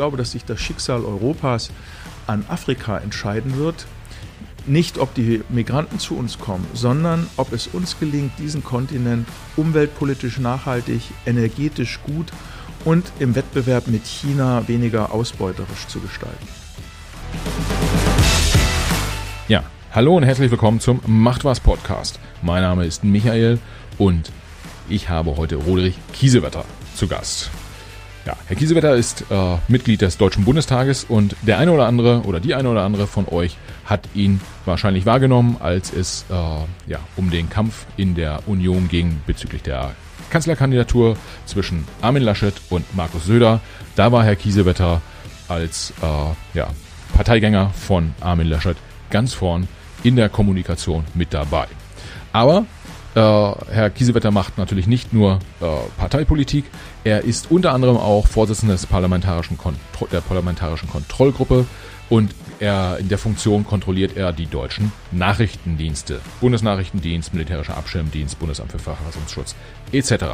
glaube, dass sich das Schicksal Europas an Afrika entscheiden wird. Nicht, ob die Migranten zu uns kommen, sondern ob es uns gelingt, diesen Kontinent umweltpolitisch nachhaltig, energetisch gut und im Wettbewerb mit China weniger ausbeuterisch zu gestalten. Ja, hallo und herzlich willkommen zum Macht was Podcast. Mein Name ist Michael und ich habe heute Roderich Kiesewetter zu Gast. Ja, Herr Kiesewetter ist äh, Mitglied des Deutschen Bundestages und der eine oder andere oder die eine oder andere von euch hat ihn wahrscheinlich wahrgenommen, als es äh, ja, um den Kampf in der Union ging bezüglich der Kanzlerkandidatur zwischen Armin Laschet und Markus Söder. Da war Herr Kiesewetter als äh, ja, Parteigänger von Armin Laschet ganz vorn in der Kommunikation mit dabei. Aber äh, Herr Kiesewetter macht natürlich nicht nur äh, Parteipolitik, er ist unter anderem auch Vorsitzender des parlamentarischen der parlamentarischen Kontrollgruppe und er, in der Funktion kontrolliert er die deutschen Nachrichtendienste. Bundesnachrichtendienst, Militärischer Abschirmdienst, Bundesamt für Verfassungsschutz etc.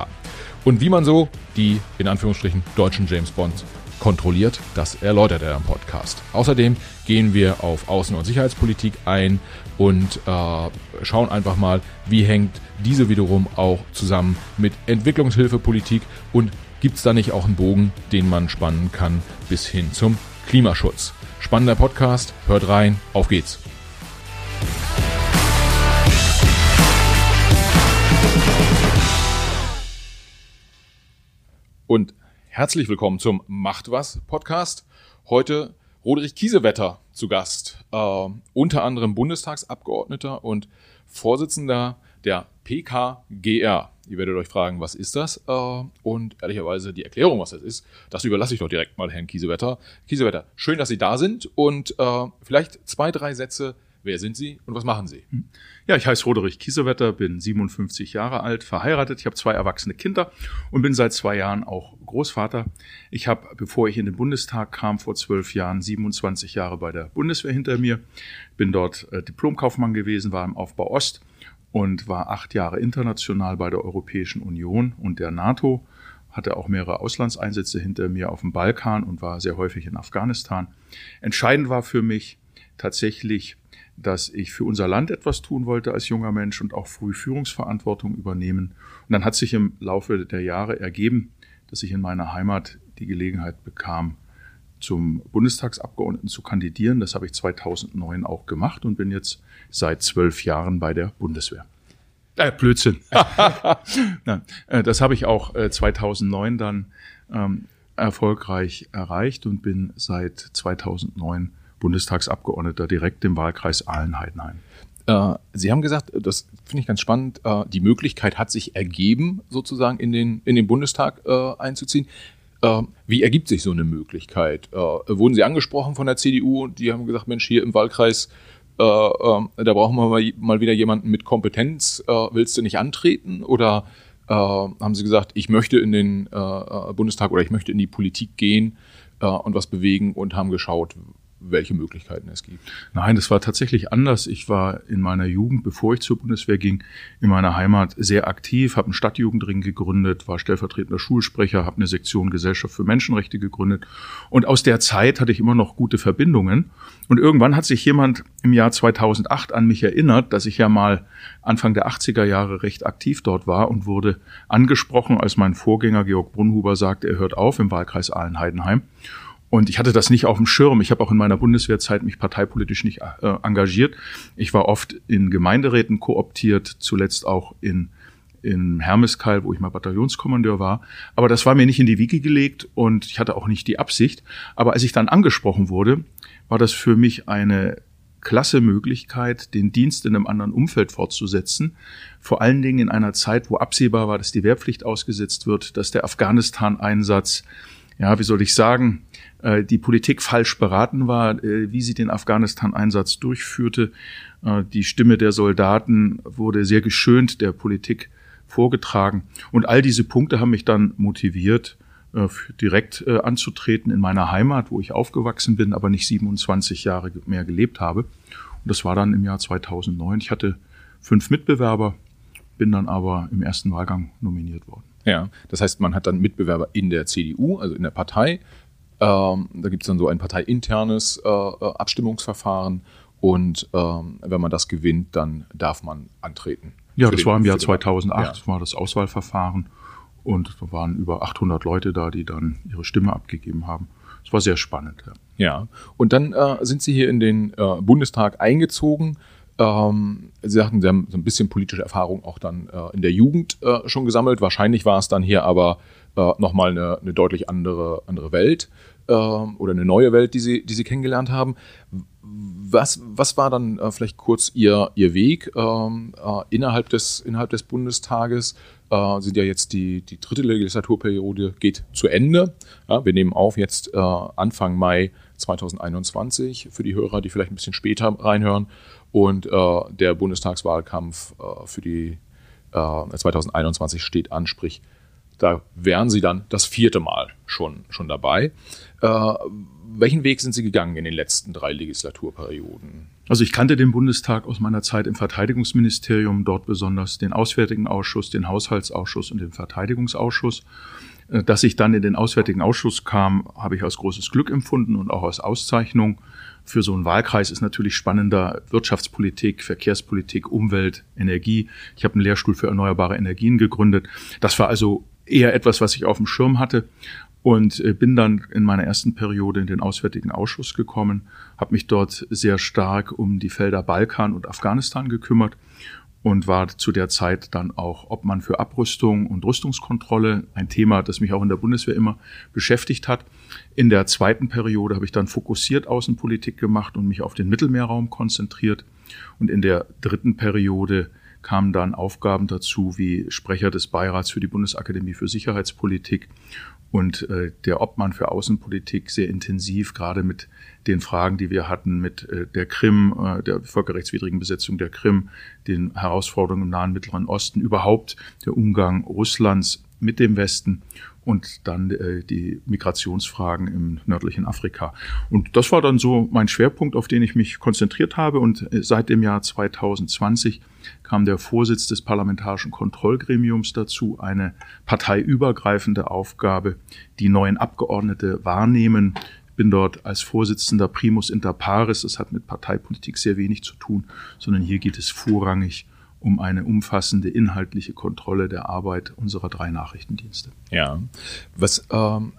Und wie man so die, in Anführungsstrichen, deutschen James Bonds kontrolliert, das erläutert er im Podcast. Außerdem gehen wir auf Außen- und Sicherheitspolitik ein und äh, schauen einfach mal, wie hängt diese wiederum auch zusammen mit Entwicklungshilfepolitik und gibt es da nicht auch einen Bogen, den man spannen kann bis hin zum Klimaschutz. Spannender Podcast, hört rein, auf geht's. Und herzlich willkommen zum Macht was Podcast. Heute Roderich Kiesewetter zu Gast, äh, unter anderem Bundestagsabgeordneter und Vorsitzender der PKGR. Ihr werdet euch fragen, was ist das? Äh, und ehrlicherweise die Erklärung, was das ist, das überlasse ich doch direkt mal Herrn Kiesewetter. Kiesewetter, schön, dass Sie da sind und äh, vielleicht zwei, drei Sätze Wer sind Sie und was machen Sie? Ja, ich heiße Roderich Kiesewetter, bin 57 Jahre alt, verheiratet. Ich habe zwei erwachsene Kinder und bin seit zwei Jahren auch Großvater. Ich habe, bevor ich in den Bundestag kam, vor zwölf Jahren 27 Jahre bei der Bundeswehr hinter mir. Bin dort äh, Diplomkaufmann gewesen, war im Aufbau Ost und war acht Jahre international bei der Europäischen Union und der NATO. Hatte auch mehrere Auslandseinsätze hinter mir auf dem Balkan und war sehr häufig in Afghanistan. Entscheidend war für mich tatsächlich dass ich für unser Land etwas tun wollte als junger Mensch und auch früh Führungsverantwortung übernehmen. Und dann hat sich im Laufe der Jahre ergeben, dass ich in meiner Heimat die Gelegenheit bekam, zum Bundestagsabgeordneten zu kandidieren. Das habe ich 2009 auch gemacht und bin jetzt seit zwölf Jahren bei der Bundeswehr. Äh, Blödsinn. Nein, äh, das habe ich auch 2009 äh, dann ähm, erfolgreich erreicht und bin seit 2009 Bundestagsabgeordneter direkt im Wahlkreis Ahlen-Heidenheim. Äh, Sie haben gesagt, das finde ich ganz spannend, äh, die Möglichkeit hat sich ergeben, sozusagen in den, in den Bundestag äh, einzuziehen. Wie ergibt sich so eine Möglichkeit? Wurden Sie angesprochen von der CDU und die haben gesagt, Mensch, hier im Wahlkreis, da brauchen wir mal wieder jemanden mit Kompetenz. Willst du nicht antreten? Oder haben Sie gesagt, ich möchte in den Bundestag oder ich möchte in die Politik gehen und was bewegen und haben geschaut, welche Möglichkeiten es gibt. Nein, das war tatsächlich anders. Ich war in meiner Jugend, bevor ich zur Bundeswehr ging, in meiner Heimat sehr aktiv, habe einen Stadtjugendring gegründet, war stellvertretender Schulsprecher, habe eine Sektion Gesellschaft für Menschenrechte gegründet. Und aus der Zeit hatte ich immer noch gute Verbindungen. Und irgendwann hat sich jemand im Jahr 2008 an mich erinnert, dass ich ja mal Anfang der 80er Jahre recht aktiv dort war und wurde angesprochen, als mein Vorgänger Georg Brunhuber sagte, er hört auf im Wahlkreis Ahlen-Heidenheim. Und ich hatte das nicht auf dem Schirm. Ich habe auch in meiner Bundeswehrzeit mich parteipolitisch nicht äh, engagiert. Ich war oft in Gemeinderäten kooptiert, zuletzt auch in in Hermeskal, wo ich mal Bataillonskommandeur war. Aber das war mir nicht in die Wiege gelegt und ich hatte auch nicht die Absicht. Aber als ich dann angesprochen wurde, war das für mich eine klasse Möglichkeit, den Dienst in einem anderen Umfeld fortzusetzen. Vor allen Dingen in einer Zeit, wo absehbar war, dass die Wehrpflicht ausgesetzt wird, dass der Afghanistan-Einsatz ja, wie soll ich sagen, äh, die Politik falsch beraten war, äh, wie sie den Afghanistan-Einsatz durchführte. Äh, die Stimme der Soldaten wurde sehr geschönt der Politik vorgetragen. Und all diese Punkte haben mich dann motiviert, direkt anzutreten in meiner Heimat, wo ich aufgewachsen bin, aber nicht 27 Jahre mehr gelebt habe. Und das war dann im Jahr 2009. Ich hatte fünf Mitbewerber, bin dann aber im ersten Wahlgang nominiert worden. Ja, das heißt, man hat dann Mitbewerber in der CDU, also in der Partei. Ähm, da gibt es dann so ein parteiinternes äh, äh, Abstimmungsverfahren und ähm, wenn man das gewinnt, dann darf man antreten. Ja, das den, war im Jahr 2008, ja. war das Auswahlverfahren und da waren über 800 Leute da, die dann ihre Stimme abgegeben haben. Es war sehr spannend. Ja, ja. und dann äh, sind Sie hier in den äh, Bundestag eingezogen. Ähm, Sie sagten, Sie haben so ein bisschen politische Erfahrung auch dann äh, in der Jugend äh, schon gesammelt. Wahrscheinlich war es dann hier aber äh, nochmal eine, eine deutlich andere, andere Welt äh, oder eine neue Welt, die Sie, die Sie kennengelernt haben. Was, was war dann äh, vielleicht kurz Ihr, Ihr Weg ähm, äh, innerhalb, des, innerhalb des Bundestages? Äh, sind ja jetzt die, die dritte Legislaturperiode geht zu Ende. Ja, wir nehmen auf jetzt äh, Anfang Mai 2021 für die Hörer, die vielleicht ein bisschen später reinhören. Und äh, der Bundestagswahlkampf äh, für die 2021 steht an, sprich da wären Sie dann das vierte Mal schon, schon dabei. Äh, welchen Weg sind Sie gegangen in den letzten drei Legislaturperioden? Also ich kannte den Bundestag aus meiner Zeit im Verteidigungsministerium, dort besonders den Auswärtigen Ausschuss, den Haushaltsausschuss und den Verteidigungsausschuss. Äh, dass ich dann in den Auswärtigen Ausschuss kam, habe ich als großes Glück empfunden und auch als Auszeichnung. Für so einen Wahlkreis ist natürlich spannender Wirtschaftspolitik, Verkehrspolitik, Umwelt, Energie. Ich habe einen Lehrstuhl für erneuerbare Energien gegründet. Das war also eher etwas, was ich auf dem Schirm hatte und äh, bin dann in meiner ersten Periode in den Auswärtigen Ausschuss gekommen, habe mich dort sehr stark um die Felder Balkan und Afghanistan gekümmert und war zu der Zeit dann auch Obmann für Abrüstung und Rüstungskontrolle, ein Thema, das mich auch in der Bundeswehr immer beschäftigt hat. In der zweiten Periode habe ich dann fokussiert Außenpolitik gemacht und mich auf den Mittelmeerraum konzentriert. Und in der dritten Periode kamen dann Aufgaben dazu wie Sprecher des Beirats für die Bundesakademie für Sicherheitspolitik und äh, der Obmann für Außenpolitik sehr intensiv, gerade mit den Fragen, die wir hatten, mit äh, der Krim, äh, der völkerrechtswidrigen Besetzung der Krim, den Herausforderungen im Nahen Mittleren Osten, überhaupt der Umgang Russlands mit dem Westen und dann die Migrationsfragen im nördlichen Afrika. Und das war dann so mein Schwerpunkt, auf den ich mich konzentriert habe. Und seit dem Jahr 2020 kam der Vorsitz des Parlamentarischen Kontrollgremiums dazu, eine parteiübergreifende Aufgabe, die neuen Abgeordnete wahrnehmen. Bin dort als Vorsitzender Primus inter pares. Das hat mit Parteipolitik sehr wenig zu tun, sondern hier geht es vorrangig um eine umfassende inhaltliche Kontrolle der Arbeit unserer drei Nachrichtendienste. Ja, was ähm,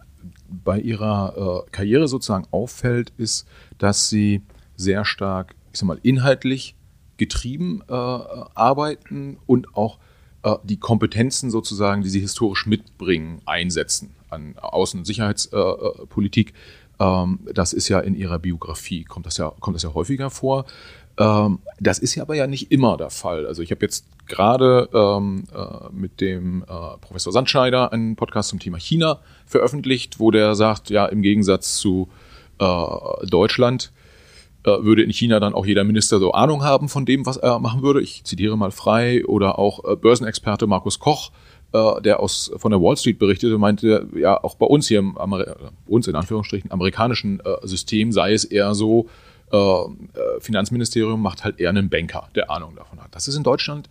bei Ihrer äh, Karriere sozusagen auffällt, ist, dass Sie sehr stark, ich sag mal, inhaltlich getrieben äh, arbeiten und auch äh, die Kompetenzen sozusagen, die Sie historisch mitbringen, einsetzen an Außen- und Sicherheitspolitik. Ähm, das ist ja in Ihrer Biografie, kommt das ja, kommt das ja häufiger vor. Ähm, das ist ja aber ja nicht immer der Fall. Also ich habe jetzt gerade ähm, äh, mit dem äh, Professor Sandscheider einen Podcast zum Thema China veröffentlicht, wo der sagt, ja, im Gegensatz zu äh, Deutschland würde in China dann auch jeder Minister so Ahnung haben von dem, was er machen würde. Ich zitiere mal frei. Oder auch äh, Börsenexperte Markus Koch, äh, der aus, von der Wall Street berichtete, meinte, ja, auch bei uns hier im Ameri uns in Anführungsstrichen amerikanischen System sei es eher so, äh, äh, Finanzministerium macht halt eher einen Banker, der Ahnung davon hat. Das ist in Deutschland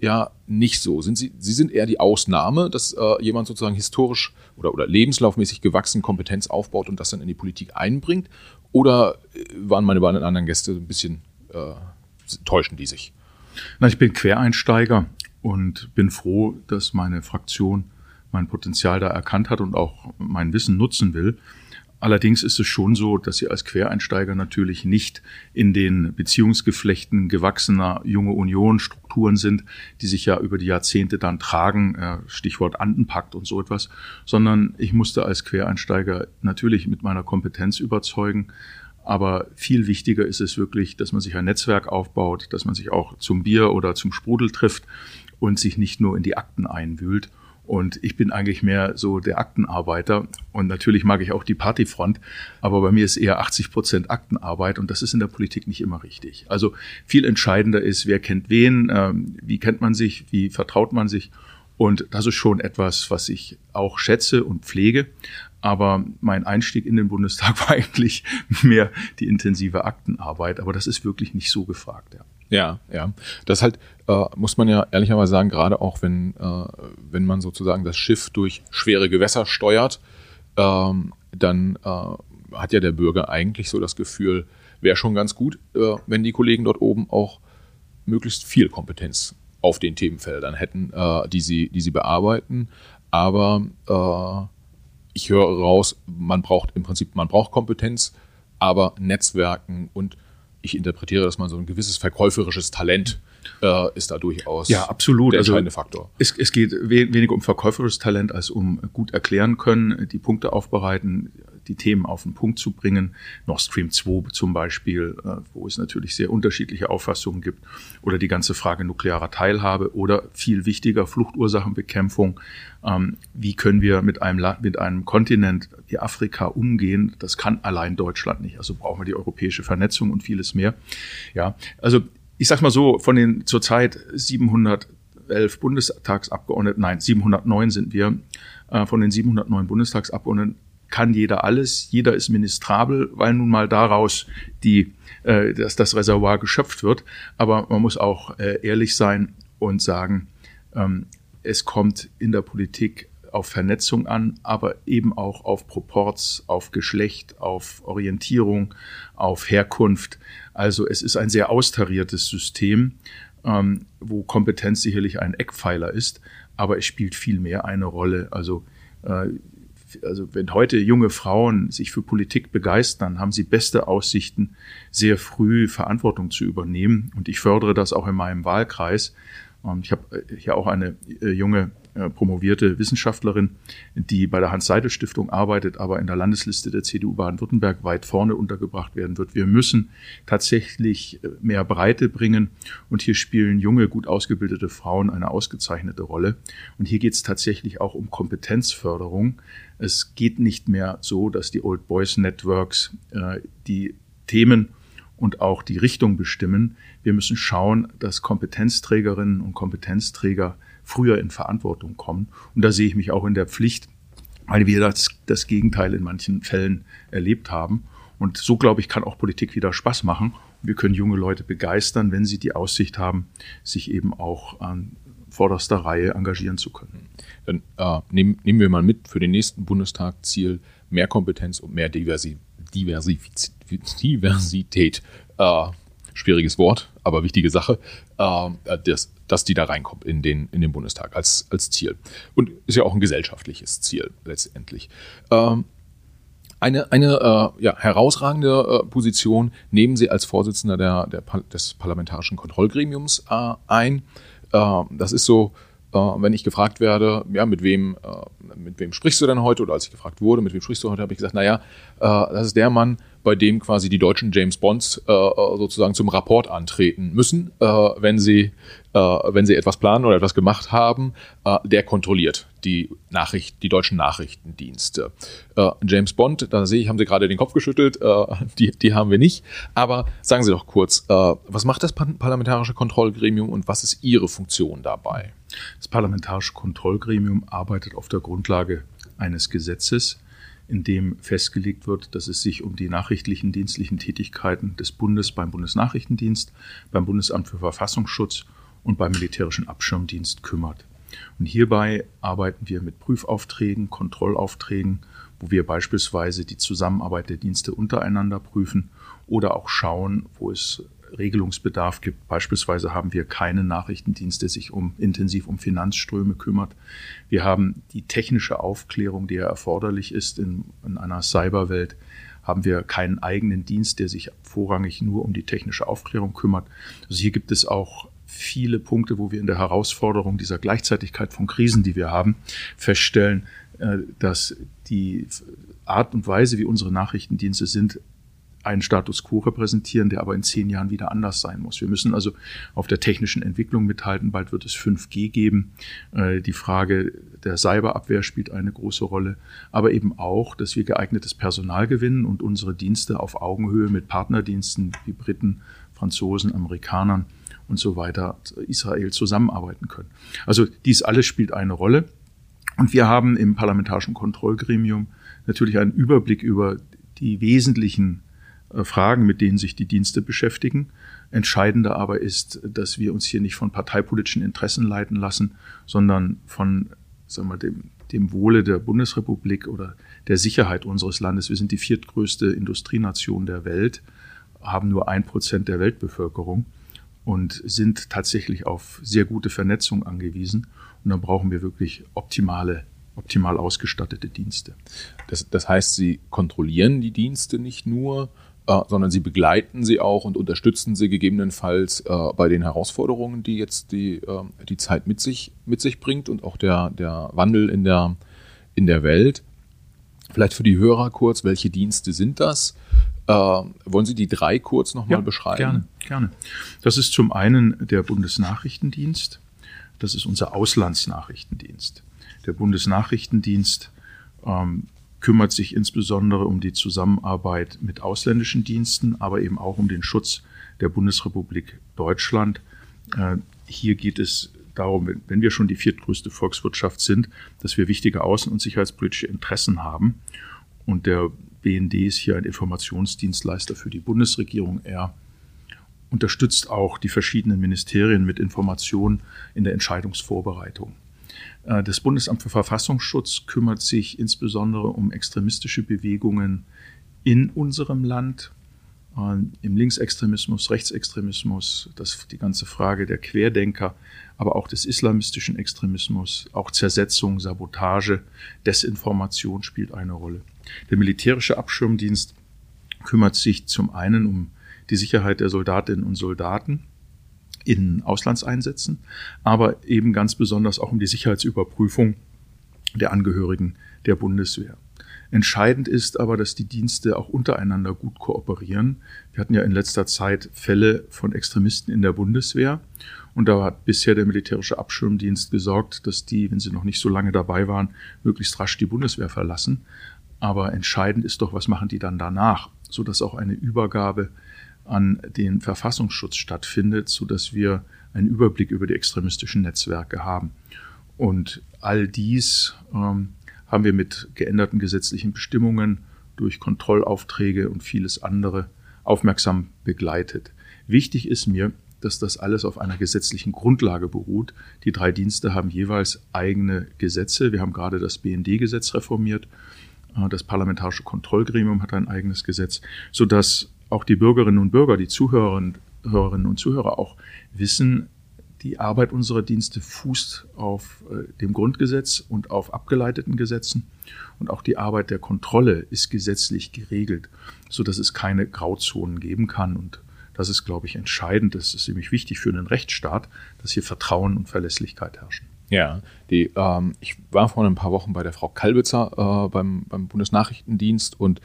ja nicht so. Sind Sie, Sie sind eher die Ausnahme, dass äh, jemand sozusagen historisch oder, oder lebenslaufmäßig gewachsen Kompetenz aufbaut und das dann in die Politik einbringt? Oder äh, waren meine beiden anderen Gäste ein bisschen, äh, täuschen die sich? Na, ich bin Quereinsteiger und bin froh, dass meine Fraktion mein Potenzial da erkannt hat und auch mein Wissen nutzen will. Allerdings ist es schon so, dass Sie als Quereinsteiger natürlich nicht in den Beziehungsgeflechten gewachsener junge Union Strukturen sind, die sich ja über die Jahrzehnte dann tragen, äh, Stichwort Andenpakt und so etwas, sondern ich musste als Quereinsteiger natürlich mit meiner Kompetenz überzeugen. Aber viel wichtiger ist es wirklich, dass man sich ein Netzwerk aufbaut, dass man sich auch zum Bier oder zum Sprudel trifft und sich nicht nur in die Akten einwühlt. Und ich bin eigentlich mehr so der Aktenarbeiter. Und natürlich mag ich auch die Partyfront. Aber bei mir ist eher 80 Prozent Aktenarbeit. Und das ist in der Politik nicht immer richtig. Also viel entscheidender ist, wer kennt wen, ähm, wie kennt man sich, wie vertraut man sich. Und das ist schon etwas, was ich auch schätze und pflege. Aber mein Einstieg in den Bundestag war eigentlich mehr die intensive Aktenarbeit. Aber das ist wirklich nicht so gefragt, ja. Ja, ja. Das halt, äh, muss man ja ehrlicherweise sagen, gerade auch wenn, äh, wenn man sozusagen das Schiff durch schwere Gewässer steuert, ähm, dann äh, hat ja der Bürger eigentlich so das Gefühl, wäre schon ganz gut, äh, wenn die Kollegen dort oben auch möglichst viel Kompetenz auf den Themenfeldern hätten, äh, die, sie, die sie bearbeiten. Aber äh, ich höre raus, man braucht im Prinzip, man braucht Kompetenz, aber Netzwerken und ich interpretiere, dass man so ein gewisses verkäuferisches Talent äh, ist da durchaus ja, absolut. der also entscheidende also, Faktor. Es, es geht we weniger um verkäuferisches Talent als um gut erklären können, die Punkte aufbereiten, die Themen auf den Punkt zu bringen. Nord Stream 2 zum Beispiel, äh, wo es natürlich sehr unterschiedliche Auffassungen gibt. Oder die ganze Frage nuklearer Teilhabe oder viel wichtiger Fluchursachenbekämpfung. Ähm, wie können wir mit einem, Land, mit einem Kontinent wie Afrika umgehen? Das kann allein Deutschland nicht. Also brauchen wir die europäische Vernetzung und vieles mehr. Ja, also ich sag mal so, von den zurzeit 711 Bundestagsabgeordneten, nein, 709 sind wir, äh, von den 709 Bundestagsabgeordneten kann jeder alles, jeder ist ministrabel, weil nun mal daraus die, äh, dass das Reservoir geschöpft wird. Aber man muss auch äh, ehrlich sein und sagen, ähm, es kommt in der Politik auf Vernetzung an, aber eben auch auf Proports, auf Geschlecht, auf Orientierung, auf Herkunft. Also es ist ein sehr austariertes System, ähm, wo Kompetenz sicherlich ein Eckpfeiler ist, aber es spielt viel mehr eine Rolle. Also äh, also wenn heute junge Frauen sich für Politik begeistern, haben sie beste Aussichten, sehr früh Verantwortung zu übernehmen. Und ich fördere das auch in meinem Wahlkreis. Ich habe äh, hier auch eine äh, junge promovierte Wissenschaftlerin, die bei der Hans-Seidel-Stiftung arbeitet, aber in der Landesliste der CDU Baden-Württemberg weit vorne untergebracht werden wird. Wir müssen tatsächlich mehr Breite bringen und hier spielen junge, gut ausgebildete Frauen eine ausgezeichnete Rolle. Und hier geht es tatsächlich auch um Kompetenzförderung. Es geht nicht mehr so, dass die Old Boys Networks äh, die Themen und auch die Richtung bestimmen. Wir müssen schauen, dass Kompetenzträgerinnen und Kompetenzträger früher in Verantwortung kommen. Und da sehe ich mich auch in der Pflicht, weil wir das, das Gegenteil in manchen Fällen erlebt haben. Und so, glaube ich, kann auch Politik wieder Spaß machen. Wir können junge Leute begeistern, wenn sie die Aussicht haben, sich eben auch an vorderster Reihe engagieren zu können. Dann äh, nehmen, nehmen wir mal mit für den nächsten Bundestag Ziel mehr Kompetenz und mehr Diversi Diversifiz Diversität. Äh, schwieriges Wort, aber wichtige Sache, äh, dass, dass die da reinkommt in den, in den Bundestag als, als Ziel. Und ist ja auch ein gesellschaftliches Ziel letztendlich. Ähm, eine, eine äh, ja, herausragende äh, Position nehmen Sie als Vorsitzender der, der, des Parlamentarischen Kontrollgremiums äh, ein. Äh, das ist so, wenn ich gefragt werde, ja, mit wem, äh, mit wem sprichst du denn heute? Oder als ich gefragt wurde, mit wem sprichst du heute, habe ich gesagt, naja, das ist der Mann, bei dem quasi die deutschen James Bonds äh, sozusagen zum Rapport antreten müssen, äh, wenn sie äh, wenn sie etwas planen oder etwas gemacht haben, äh, der kontrolliert die Nachricht, die deutschen Nachrichtendienste. Äh, James Bond, da sehe ich, haben Sie gerade den Kopf geschüttelt, äh, die, die haben wir nicht. Aber sagen Sie doch kurz, was macht das Parlamentarische Kontrollgremium und was ist Ihre Funktion dabei? Das Parlamentarische Kontrollgremium arbeitet auf der Grundlage eines Gesetzes, in dem festgelegt wird, dass es sich um die nachrichtlichen dienstlichen Tätigkeiten des Bundes beim Bundesnachrichtendienst, beim Bundesamt für Verfassungsschutz und beim Militärischen Abschirmdienst kümmert. Und hierbei arbeiten wir mit Prüfaufträgen, Kontrollaufträgen, wo wir beispielsweise die Zusammenarbeit der Dienste untereinander prüfen oder auch schauen, wo es Regelungsbedarf gibt. Beispielsweise haben wir keinen Nachrichtendienst, der sich um, intensiv um Finanzströme kümmert. Wir haben die technische Aufklärung, die ja erforderlich ist in, in einer Cyberwelt, haben wir keinen eigenen Dienst, der sich vorrangig nur um die technische Aufklärung kümmert. Also hier gibt es auch viele Punkte, wo wir in der Herausforderung dieser Gleichzeitigkeit von Krisen, die wir haben, feststellen, äh, dass die Art und Weise, wie unsere Nachrichtendienste sind, einen Status quo repräsentieren, der aber in zehn Jahren wieder anders sein muss. Wir müssen also auf der technischen Entwicklung mithalten. Bald wird es 5G geben. Äh, die Frage der Cyberabwehr spielt eine große Rolle, aber eben auch, dass wir geeignetes Personal gewinnen und unsere Dienste auf Augenhöhe mit Partnerdiensten wie Briten, Franzosen, Amerikanern und so weiter Israel zusammenarbeiten können. Also dies alles spielt eine Rolle. Und wir haben im Parlamentarischen Kontrollgremium natürlich einen Überblick über die wesentlichen äh, Fragen, mit denen sich die Dienste beschäftigen. Entscheidender aber ist, dass wir uns hier nicht von parteipolitischen Interessen leiten lassen, sondern von sagen wir, dem dem Wohle der Bundesrepublik oder der Sicherheit unseres Landes. Wir sind die viertgrößte Industrienation der Welt, haben nur ein Prozent der Weltbevölkerung und sind tatsächlich auf sehr gute Vernetzung angewiesen. Und dann brauchen wir wirklich optimale, optimal ausgestattete Dienste. Das, das heißt, Sie kontrollieren die Dienste nicht nur, äh, sondern Sie begleiten sie auch und unterstützen sie gegebenenfalls äh, bei den Herausforderungen, die jetzt die, äh, die Zeit mit sich, mit sich bringt und auch der, der Wandel in der, in der Welt. Vielleicht für die Hörer kurz, welche Dienste sind das? Äh, wollen Sie die drei kurz nochmal ja, beschreiben? Gerne, gerne. Das ist zum einen der Bundesnachrichtendienst. Das ist unser Auslandsnachrichtendienst. Der Bundesnachrichtendienst ähm, kümmert sich insbesondere um die Zusammenarbeit mit ausländischen Diensten, aber eben auch um den Schutz der Bundesrepublik Deutschland. Äh, hier geht es darum, wenn wir schon die viertgrößte Volkswirtschaft sind, dass wir wichtige außen- und sicherheitspolitische Interessen haben. Und der BND ist hier ein Informationsdienstleister für die Bundesregierung. Er unterstützt auch die verschiedenen Ministerien mit Informationen in der Entscheidungsvorbereitung. Äh, das Bundesamt für Verfassungsschutz kümmert sich insbesondere um extremistische Bewegungen in unserem Land, äh, im Linksextremismus, Rechtsextremismus, das, die ganze Frage der Querdenker, aber auch des islamistischen Extremismus, auch Zersetzung, Sabotage, Desinformation spielt eine Rolle. Der militärische Abschirmdienst kümmert sich zum einen um die Sicherheit der Soldatinnen und Soldaten, in Auslandseinsätzen, aber eben ganz besonders auch um die Sicherheitsüberprüfung der Angehörigen der Bundeswehr. Entscheidend ist aber, dass die Dienste auch untereinander gut kooperieren. Wir hatten ja in letzter Zeit Fälle von Extremisten in der Bundeswehr und da hat bisher der militärische Abschirmdienst gesorgt, dass die, wenn sie noch nicht so lange dabei waren, möglichst rasch die Bundeswehr verlassen. Aber entscheidend ist doch, was machen die dann danach, sodass auch eine Übergabe an den Verfassungsschutz stattfindet, so dass wir einen Überblick über die extremistischen Netzwerke haben. Und all dies ähm, haben wir mit geänderten gesetzlichen Bestimmungen durch Kontrollaufträge und vieles andere aufmerksam begleitet. Wichtig ist mir, dass das alles auf einer gesetzlichen Grundlage beruht. Die drei Dienste haben jeweils eigene Gesetze. Wir haben gerade das BND-Gesetz reformiert. Das Parlamentarische Kontrollgremium hat ein eigenes Gesetz, sodass auch die Bürgerinnen und Bürger, die Zuhörerinnen und Zuhörer auch wissen, die Arbeit unserer Dienste fußt auf äh, dem Grundgesetz und auf abgeleiteten Gesetzen. Und auch die Arbeit der Kontrolle ist gesetzlich geregelt, sodass es keine Grauzonen geben kann. Und das ist, glaube ich, entscheidend. Das ist nämlich wichtig für einen Rechtsstaat, dass hier Vertrauen und Verlässlichkeit herrschen. Ja, die, ähm, ich war vor ein paar Wochen bei der Frau Kalbitzer äh, beim, beim Bundesnachrichtendienst und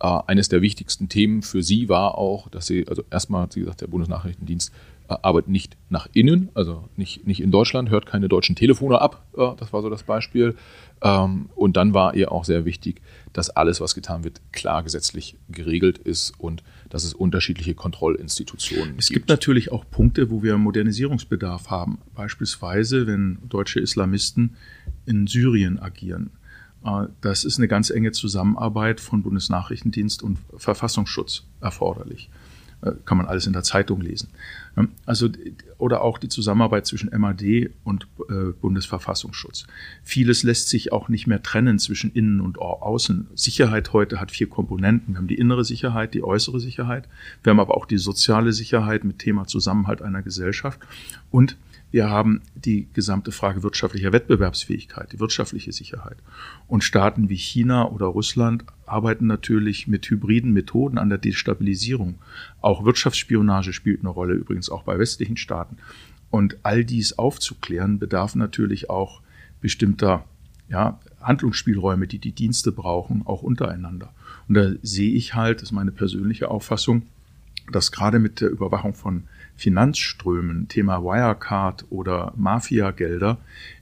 äh, eines der wichtigsten Themen für sie war auch, dass sie, also erstmal hat sie gesagt, der Bundesnachrichtendienst äh, arbeitet nicht nach innen, also nicht, nicht in Deutschland, hört keine deutschen Telefone ab, äh, das war so das Beispiel. Ähm, und dann war ihr auch sehr wichtig, dass alles, was getan wird, klar gesetzlich geregelt ist und dass es unterschiedliche Kontrollinstitutionen gibt. Es gibt natürlich auch Punkte, wo wir Modernisierungsbedarf haben. Beispielsweise, wenn deutsche Islamisten in Syrien agieren. Äh, das ist eine ganz enge Zusammenarbeit von Bundesnachrichtendienst und Verfassungsschutz erforderlich. Äh, kann man alles in der Zeitung lesen. Also, oder auch die Zusammenarbeit zwischen MAD und äh, Bundesverfassungsschutz. Vieles lässt sich auch nicht mehr trennen zwischen Innen und Außen. Sicherheit heute hat vier Komponenten. Wir haben die innere Sicherheit, die äußere Sicherheit. Wir haben aber auch die soziale Sicherheit mit Thema Zusammenhalt einer Gesellschaft. Und wir haben die gesamte Frage wirtschaftlicher Wettbewerbsfähigkeit, die wirtschaftliche Sicherheit. Und Staaten wie China oder Russland arbeiten natürlich mit hybriden Methoden an der Destabilisierung. Auch Wirtschaftsspionage spielt eine Rolle, übrigens auch bei westlichen Staaten. Und all dies aufzuklären bedarf natürlich auch bestimmter ja, Handlungsspielräume, die die Dienste brauchen, auch untereinander. Und da sehe ich halt, das ist meine persönliche Auffassung, dass gerade mit der Überwachung von Finanzströmen, Thema Wirecard oder Mafiagelder,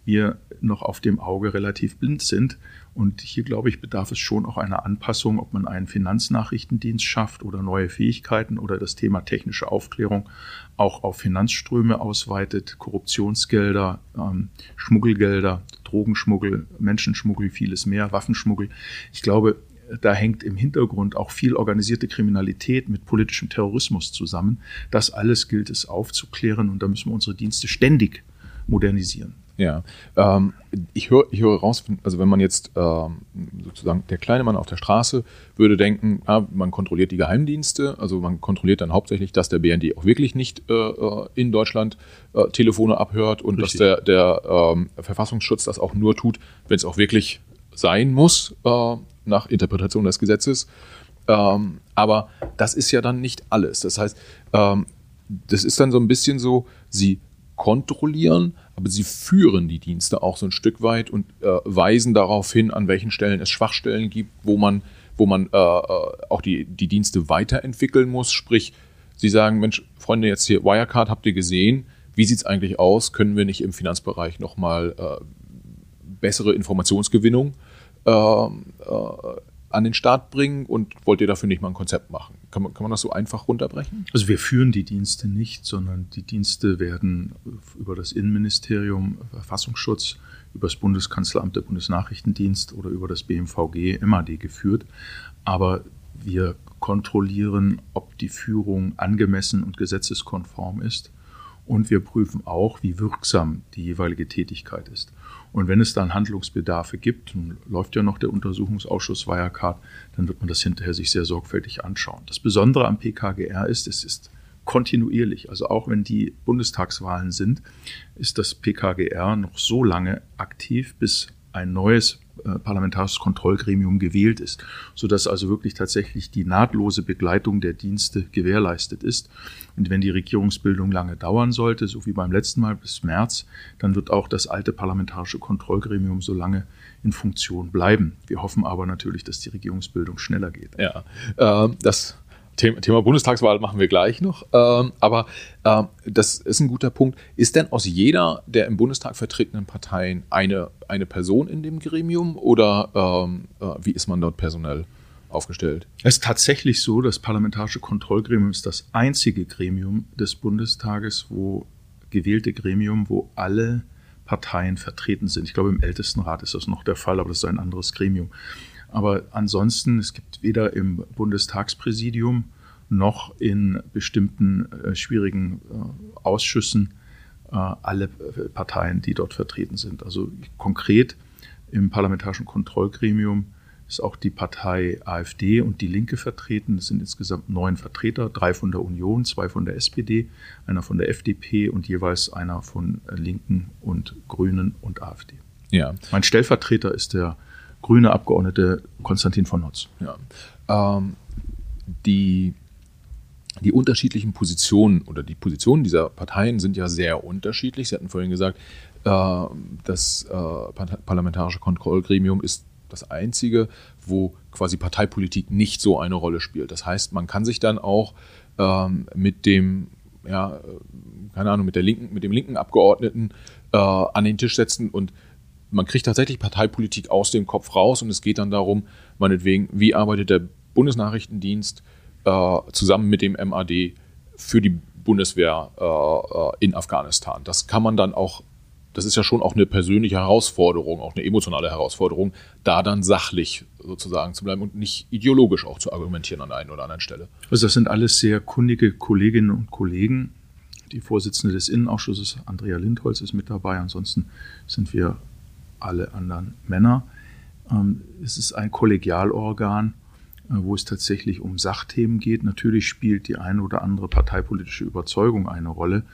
wir noch auf dem Auge relativ blind sind. Und hier, glaube ich, bedarf es schon auch einer Anpassung, ob man einen Finanznachrichtendienst schafft oder neue Fähigkeiten oder das Thema technische Aufklärung auch auf Finanzströme ausweitet, Korruptionsgelder, ähm, Schmuggelgelder, Drogenschmuggel, Menschenschmuggel, vieles mehr, Waffenschmuggel. Ich glaube, da hängt im Hintergrund auch viel organisierte Kriminalität mit politischem Terrorismus zusammen. Das alles gilt es aufzuklären und da müssen wir unsere Dienste ständig modernisieren. Ja, ähm, ich höre ich hör raus, also wenn man jetzt ähm, sozusagen der kleine Mann auf der Straße würde denken, ah, man kontrolliert die Geheimdienste, also man kontrolliert dann hauptsächlich, dass der BND auch wirklich nicht äh, äh, in Deutschland äh, Telefone abhört und Richtig. dass der, der ähm, Verfassungsschutz das auch nur tut, wenn es auch wirklich sein muss, äh, nach Interpretation des Gesetzes. Ähm, aber das ist ja dann nicht alles. Das heißt, ähm, das ist dann so ein bisschen so, sie kontrollieren, aber sie führen die Dienste auch so ein Stück weit und äh, weisen darauf hin, an welchen Stellen es Schwachstellen gibt, wo man, wo man äh, äh auch die, die Dienste weiterentwickeln muss. Sprich, sie sagen, Mensch, Freunde, jetzt hier Wirecard habt ihr gesehen, wie sieht es eigentlich aus? Können wir nicht im Finanzbereich nochmal äh, bessere Informationsgewinnung äh, äh, an den Start bringen und wollt ihr dafür nicht mal ein Konzept machen? Kann man, kann man das so einfach runterbrechen? Also wir führen die Dienste nicht, sondern die Dienste werden über das Innenministerium, Verfassungsschutz, über das Bundeskanzleramt, der Bundesnachrichtendienst oder über das BMVG, MAD geführt. Aber wir kontrollieren, ob die Führung angemessen und gesetzeskonform ist. Und wir prüfen auch, wie wirksam die jeweilige Tätigkeit ist. Und wenn es dann Handlungsbedarfe gibt, läuft ja noch der Untersuchungsausschuss Wirecard, dann wird man das hinterher sich sehr sorgfältig anschauen. Das Besondere am PKGR ist, es ist kontinuierlich. Also auch wenn die Bundestagswahlen sind, ist das PKGR noch so lange aktiv, bis ein neues äh, parlamentarisches Kontrollgremium gewählt ist, sodass also wirklich tatsächlich die nahtlose Begleitung der Dienste gewährleistet ist. Und wenn die Regierungsbildung lange dauern sollte, so wie beim letzten Mal bis März, dann wird auch das alte parlamentarische Kontrollgremium so lange in Funktion bleiben. Wir hoffen aber natürlich, dass die Regierungsbildung schneller geht. Ja, äh, das Thema, Bundestagswahl machen wir gleich noch. Ähm, aber ähm, das ist ein guter Punkt. Ist denn aus jeder der im Bundestag vertretenen Parteien eine, eine Person in dem Gremium oder ähm, äh, wie ist man dort personell aufgestellt? Es ist tatsächlich so, das Parlamentarische Kontrollgremium ist das einzige Gremium des Bundestages, wo gewählte Gremium, wo alle Parteien vertreten sind. Ich glaube, im Ältestenrat ist das noch der Fall, aber das ist ein anderes Gremium. Aber ansonsten, es gibt weder im Bundestagspräsidium noch in bestimmten äh, schwierigen äh, Ausschüssen äh, alle Parteien, die dort vertreten sind. Also konkret im Parlamentarischen Kontrollgremium ist auch die Partei AfD und die Linke vertreten. Es sind insgesamt neun Vertreter, drei von der Union, zwei von der SPD, einer von der FDP und jeweils einer von Linken und Grünen und AfD. Ja. Mein Stellvertreter ist der grüne Abgeordnete Konstantin von Notz. Ja. Ähm, die, die unterschiedlichen Positionen oder die Positionen dieser Parteien sind ja sehr unterschiedlich. Sie hatten vorhin gesagt, äh, das äh, parlamentarische Kontrollgremium ist das einzige, wo quasi Parteipolitik nicht so eine Rolle spielt. Das heißt, man kann sich dann auch ähm, mit dem, ja, keine Ahnung, mit der linken, mit dem linken Abgeordneten äh, an den Tisch setzen und man kriegt tatsächlich Parteipolitik aus dem Kopf raus und es geht dann darum, meinetwegen, wie arbeitet der Bundesnachrichtendienst äh, zusammen mit dem MAD für die Bundeswehr äh, äh, in Afghanistan. Das kann man dann auch, das ist ja schon auch eine persönliche Herausforderung, auch eine emotionale Herausforderung, da dann sachlich sozusagen zu bleiben und nicht ideologisch auch zu argumentieren an der einen oder anderen Stelle. Also das sind alles sehr kundige Kolleginnen und Kollegen. Die Vorsitzende des Innenausschusses, Andrea Lindholz, ist mit dabei. Ansonsten sind wir alle anderen Männer. Ähm, es ist ein Kollegialorgan, äh, wo es tatsächlich um Sachthemen geht. Natürlich spielt die eine oder andere parteipolitische Überzeugung eine Rolle.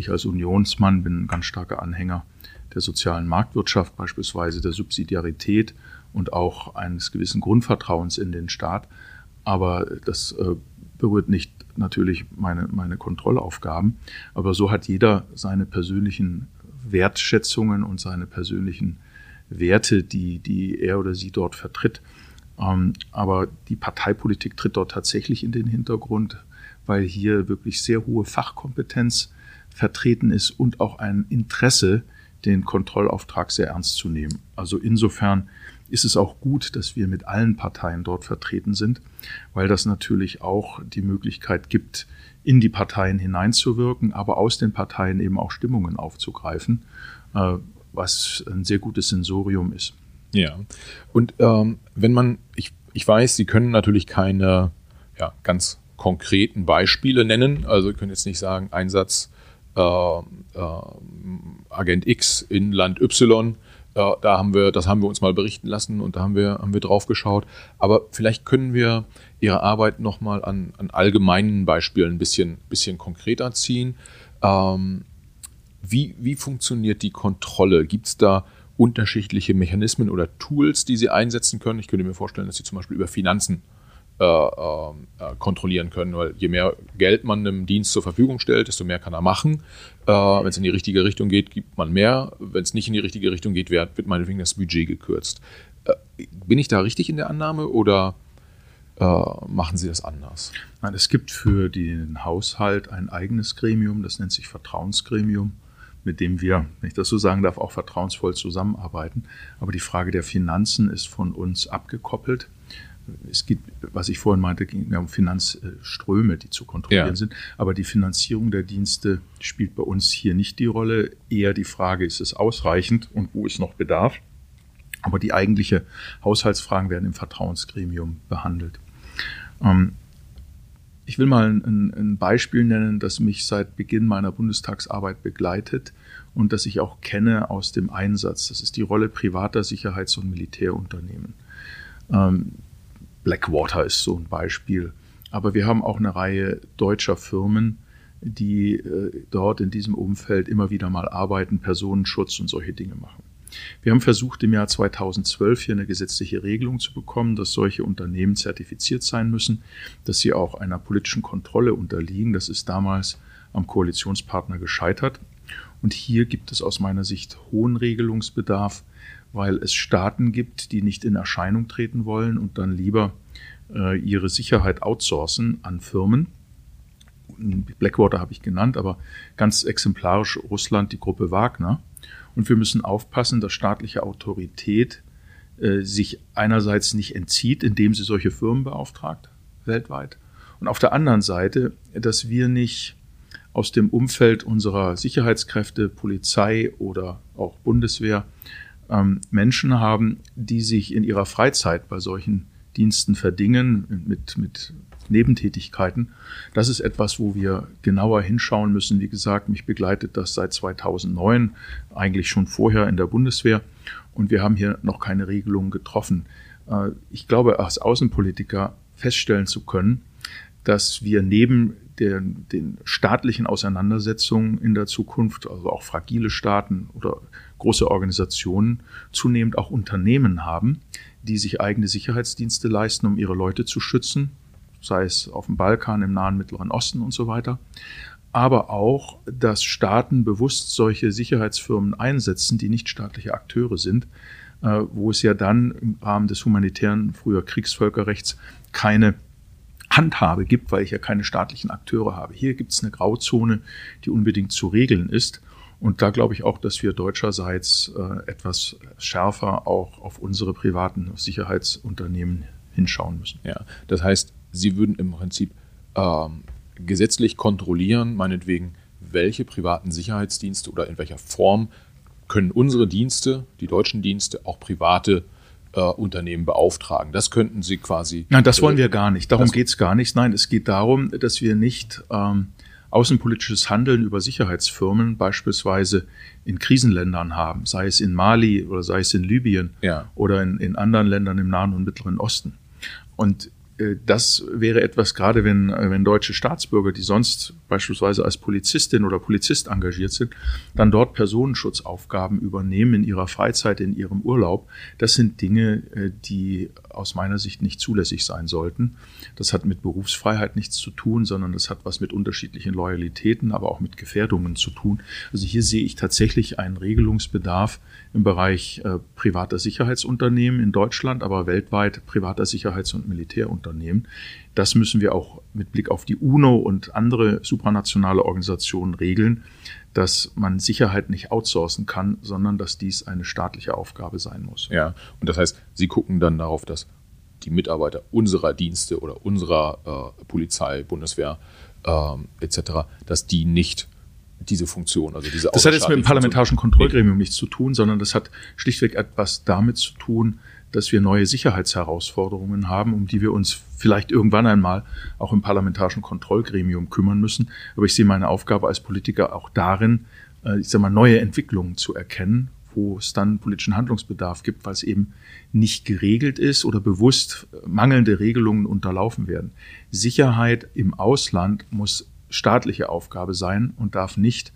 Ich als Unionsmann bin ein ganz starker Anhänger der sozialen Marktwirtschaft, beispielsweise der Subsidiarität und auch eines gewissen Grundvertrauens in den Staat. Aber das äh, berührt nicht natürlich meine, meine Kontrollaufgaben. Aber so hat jeder seine persönlichen Wertschätzungen und seine persönlichen Werte, die, die er oder sie dort vertritt. Ähm, aber die Parteipolitik tritt dort tatsächlich in den Hintergrund, weil hier wirklich sehr hohe Fachkompetenz vertreten ist und auch ein Interesse, den Kontrollauftrag sehr ernst zu nehmen. Also insofern ist es auch gut, dass wir mit allen Parteien dort vertreten sind, weil das natürlich auch die Möglichkeit gibt, in die Parteien hineinzuwirken, aber aus den Parteien eben auch Stimmungen aufzugreifen. Äh, was ein sehr gutes Sensorium ist. Ja. Und ähm, wenn man, ich, ich weiß, Sie können natürlich keine ja, ganz konkreten Beispiele nennen. Also können jetzt nicht sagen, Einsatz Agent X in Land Y. Äh, da haben wir, das haben wir uns mal berichten lassen und da haben wir, haben wir drauf geschaut. Aber vielleicht können wir Ihre Arbeit nochmal an, an allgemeinen Beispielen ein bisschen, bisschen konkreter ziehen. Ähm, wie, wie funktioniert die Kontrolle? Gibt es da unterschiedliche Mechanismen oder Tools, die Sie einsetzen können? Ich könnte mir vorstellen, dass Sie zum Beispiel über Finanzen äh, äh, kontrollieren können, weil je mehr Geld man einem Dienst zur Verfügung stellt, desto mehr kann er machen. Äh, Wenn es in die richtige Richtung geht, gibt man mehr. Wenn es nicht in die richtige Richtung geht, wird, wird meinetwegen das Budget gekürzt. Äh, bin ich da richtig in der Annahme oder äh, machen Sie das anders? Nein, es gibt für den Haushalt ein eigenes Gremium, das nennt sich Vertrauensgremium mit dem wir, wenn ich das so sagen darf, auch vertrauensvoll zusammenarbeiten. Aber die Frage der Finanzen ist von uns abgekoppelt es geht, was ich vorhin meinte, ging um Finanzströme, die zu kontrollieren ja. sind. Aber die Finanzierung der Dienste spielt bei uns hier nicht die Rolle. Eher die Frage, ist es ausreichend und wo ist noch Bedarf? Aber die eigentliche Haushaltsfragen werden im Vertrauensgremium behandelt. Ähm, ich will mal ein, ein, Beispiel nennen, das mich seit Beginn meiner Bundestagsarbeit begleitet und das ich auch kenne aus dem Einsatz. Das ist die Rolle privater Sicherheits- und Militärunternehmen. Ähm, Blackwater ist so ein Beispiel. Aber wir haben auch eine Reihe deutscher Firmen, die äh, dort in diesem Umfeld immer wieder mal arbeiten, Personenschutz und solche Dinge machen. Wir haben versucht, im Jahr 2012 hier eine gesetzliche Regelung zu bekommen, dass solche Unternehmen zertifiziert sein müssen, dass sie auch einer politischen Kontrolle unterliegen. Das ist damals am Koalitionspartner gescheitert. Und hier gibt es aus meiner Sicht hohen Regelungsbedarf, weil es Staaten gibt, die nicht in Erscheinung treten wollen und dann lieber äh, ihre Sicherheit outsourcen an Firmen. Blackwater habe ich genannt, aber ganz exemplarisch Russland, die Gruppe Wagner. Und wir müssen aufpassen, dass staatliche Autorität äh, sich einerseits nicht entzieht, indem sie solche Firmen beauftragt, weltweit. Und auf der anderen Seite, dass wir nicht aus dem Umfeld unserer Sicherheitskräfte, Polizei oder auch Bundeswehr ähm, Menschen haben, die sich in ihrer Freizeit bei solchen Diensten verdingen mit, mit Nebentätigkeiten. Das ist etwas, wo wir genauer hinschauen müssen. Wie gesagt, mich begleitet das seit 2009, eigentlich schon vorher in der Bundeswehr. Und wir haben hier noch keine Regelungen getroffen. Äh, ich glaube, als Außenpolitiker feststellen zu können, dass wir neben den, den staatlichen Auseinandersetzungen in der Zukunft, also auch fragile Staaten oder große Organisationen, zunehmend auch Unternehmen haben, die sich eigene Sicherheitsdienste leisten, um ihre Leute zu schützen, sei es auf dem Balkan, im Nahen Mittleren Osten und so weiter. Aber auch, dass Staaten bewusst solche Sicherheitsfirmen einsetzen, die nicht staatliche Akteure sind, äh, wo es ja dann im Rahmen des humanitären, früher Kriegsvölkerrechts, keine Handhabe gibt, weil ich ja keine staatlichen Akteure habe. Hier gibt es eine Grauzone, die unbedingt zu regeln ist. Und da glaube ich auch, dass wir deutscherseits äh, etwas schärfer auch auf unsere privaten Sicherheitsunternehmen hinschauen müssen. Ja, das heißt, Sie würden im Prinzip ähm, gesetzlich kontrollieren, meinetwegen, welche privaten Sicherheitsdienste oder in welcher Form können unsere Dienste, die deutschen Dienste, auch private äh, Unternehmen beauftragen. Das könnten Sie quasi. Nein, das wollen wir gar nicht. Darum geht es gar nicht. Nein, es geht darum, dass wir nicht ähm, außenpolitisches Handeln über Sicherheitsfirmen beispielsweise in Krisenländern haben, sei es in Mali oder sei es in Libyen ja. oder in, in anderen Ländern im Nahen und Mittleren Osten. Und äh, das wäre etwas, gerade wenn, wenn deutsche Staatsbürger, die sonst beispielsweise als Polizistin oder Polizist engagiert sind, dann dort Personenschutzaufgaben übernehmen in ihrer Freizeit, in ihrem Urlaub. Das sind Dinge, äh, die aus meiner Sicht nicht zulässig sein sollten. Das hat mit Berufsfreiheit nichts zu tun, sondern das hat was mit unterschiedlichen Loyalitäten, aber auch mit Gefährdungen zu tun. Also hier sehe ich tatsächlich einen Regelungsbedarf im Bereich äh, privater Sicherheitsunternehmen in Deutschland, aber weltweit privater Sicherheits- und Militärunternehmen. Das müssen wir auch mit Blick auf die UNO und andere supranationale Organisationen regeln, dass man Sicherheit nicht outsourcen kann, sondern dass dies eine staatliche Aufgabe sein muss. Ja, und das heißt, Sie gucken dann darauf, dass die Mitarbeiter unserer Dienste oder unserer äh, Polizei, Bundeswehr äh, etc., dass die nicht diese Funktion, also diese Das hat jetzt mit dem parlamentarischen Kontrollgremium nichts zu tun, sondern das hat schlichtweg etwas damit zu tun, dass wir neue Sicherheitsherausforderungen haben, um die wir uns vielleicht irgendwann einmal auch im parlamentarischen Kontrollgremium kümmern müssen. Aber ich sehe meine Aufgabe als Politiker auch darin, äh, ich sag mal, neue Entwicklungen zu erkennen, wo es dann politischen Handlungsbedarf gibt, weil es eben nicht geregelt ist oder bewusst mangelnde Regelungen unterlaufen werden. Sicherheit im Ausland muss staatliche Aufgabe sein und darf nicht,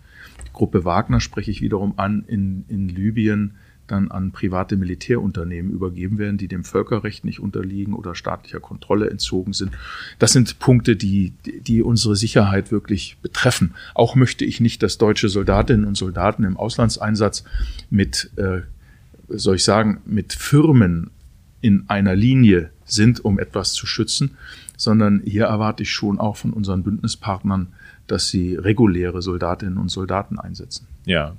Gruppe Wagner spreche ich wiederum an, in, in Libyen dann an private Militärunternehmen übergeben werden, die dem Völkerrecht nicht unterliegen oder staatlicher Kontrolle entzogen sind. Das sind Punkte, die, die unsere Sicherheit wirklich betreffen. Auch möchte ich nicht, dass deutsche Soldatinnen und Soldaten im Auslandseinsatz mit, äh, soll ich sagen, mit Firmen in einer Linie sind, um etwas zu schützen, sondern hier erwarte ich schon auch von unseren Bündnispartnern, dass sie reguläre Soldatinnen und Soldaten einsetzen. Ja.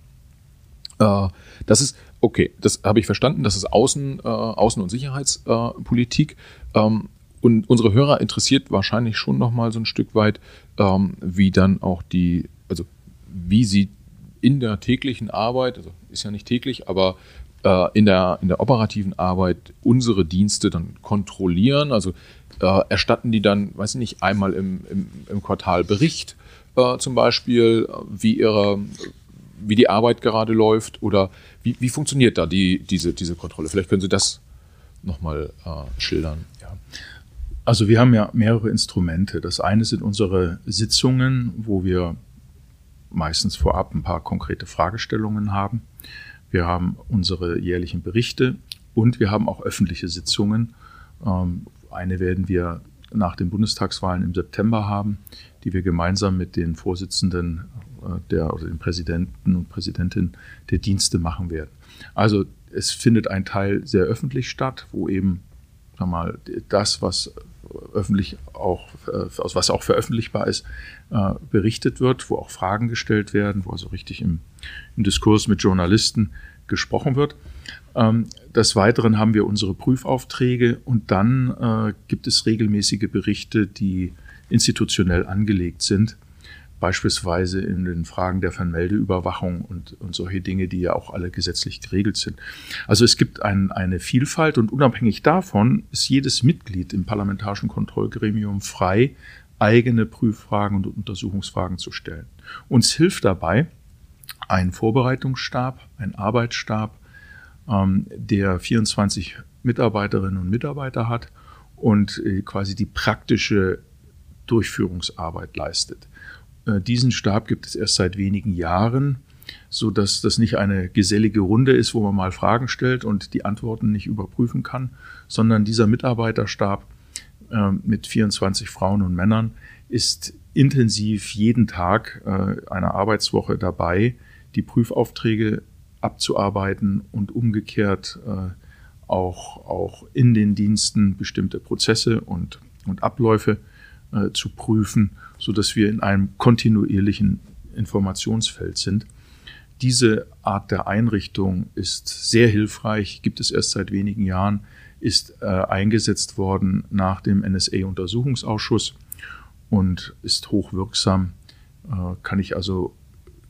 Äh, das ist, okay, das habe ich verstanden, das ist Außen, äh, Außen- und Sicherheitspolitik. Ähm, und unsere Hörer interessiert wahrscheinlich schon nochmal so ein Stück weit, ähm, wie dann auch die, also wie sie in der täglichen Arbeit, also ist ja nicht täglich, aber äh, in, der, in der operativen Arbeit unsere Dienste dann kontrollieren. Also äh, erstatten die dann, weiß ich nicht, einmal im, im, im Quartal Bericht äh, zum Beispiel, wie ihre wie die Arbeit gerade läuft oder wie, wie funktioniert da die, diese, diese Kontrolle? Vielleicht können Sie das nochmal äh, schildern. Ja. Also wir haben ja mehrere Instrumente. Das eine sind unsere Sitzungen, wo wir meistens vorab ein paar konkrete Fragestellungen haben. Wir haben unsere jährlichen Berichte und wir haben auch öffentliche Sitzungen. Ähm, eine werden wir nach den Bundestagswahlen im September haben, die wir gemeinsam mit den Vorsitzenden äh, der, oder den Präsidenten und Präsidentinnen der Dienste machen werden. Also es findet ein Teil sehr öffentlich statt, wo eben sag mal, das, was öffentlich auch, äh, was auch veröffentlichbar ist, äh, berichtet wird, wo auch Fragen gestellt werden, wo also richtig im, im Diskurs mit Journalisten gesprochen wird. Ähm, des Weiteren haben wir unsere Prüfaufträge und dann gibt es regelmäßige Berichte, die institutionell angelegt sind beispielsweise in den Fragen der Vermeldeüberwachung und, und solche Dinge, die ja auch alle gesetzlich geregelt sind. Also es gibt ein, eine Vielfalt und unabhängig davon ist jedes Mitglied im parlamentarischen Kontrollgremium frei, eigene Prüffragen und Untersuchungsfragen zu stellen. Uns hilft dabei ein Vorbereitungsstab, ein Arbeitsstab, ähm, der 24 Mitarbeiterinnen und Mitarbeiter hat und äh, quasi die praktische Durchführungsarbeit leistet. Äh, diesen Stab gibt es erst seit wenigen Jahren, so dass das nicht eine gesellige Runde ist, wo man mal Fragen stellt und die Antworten nicht überprüfen kann, sondern dieser Mitarbeiterstab äh, mit 24 Frauen und Männern ist intensiv jeden Tag äh, einer Arbeitswoche dabei, die Prüfaufträge abzuarbeiten und umgekehrt auch, auch in den Diensten bestimmte Prozesse und, und Abläufe zu prüfen so dass wir in einem kontinuierlichen Informationsfeld sind. Diese Art der Einrichtung ist sehr hilfreich, gibt es erst seit wenigen Jahren, ist äh, eingesetzt worden nach dem NSA-Untersuchungsausschuss und ist hochwirksam. Äh, kann ich also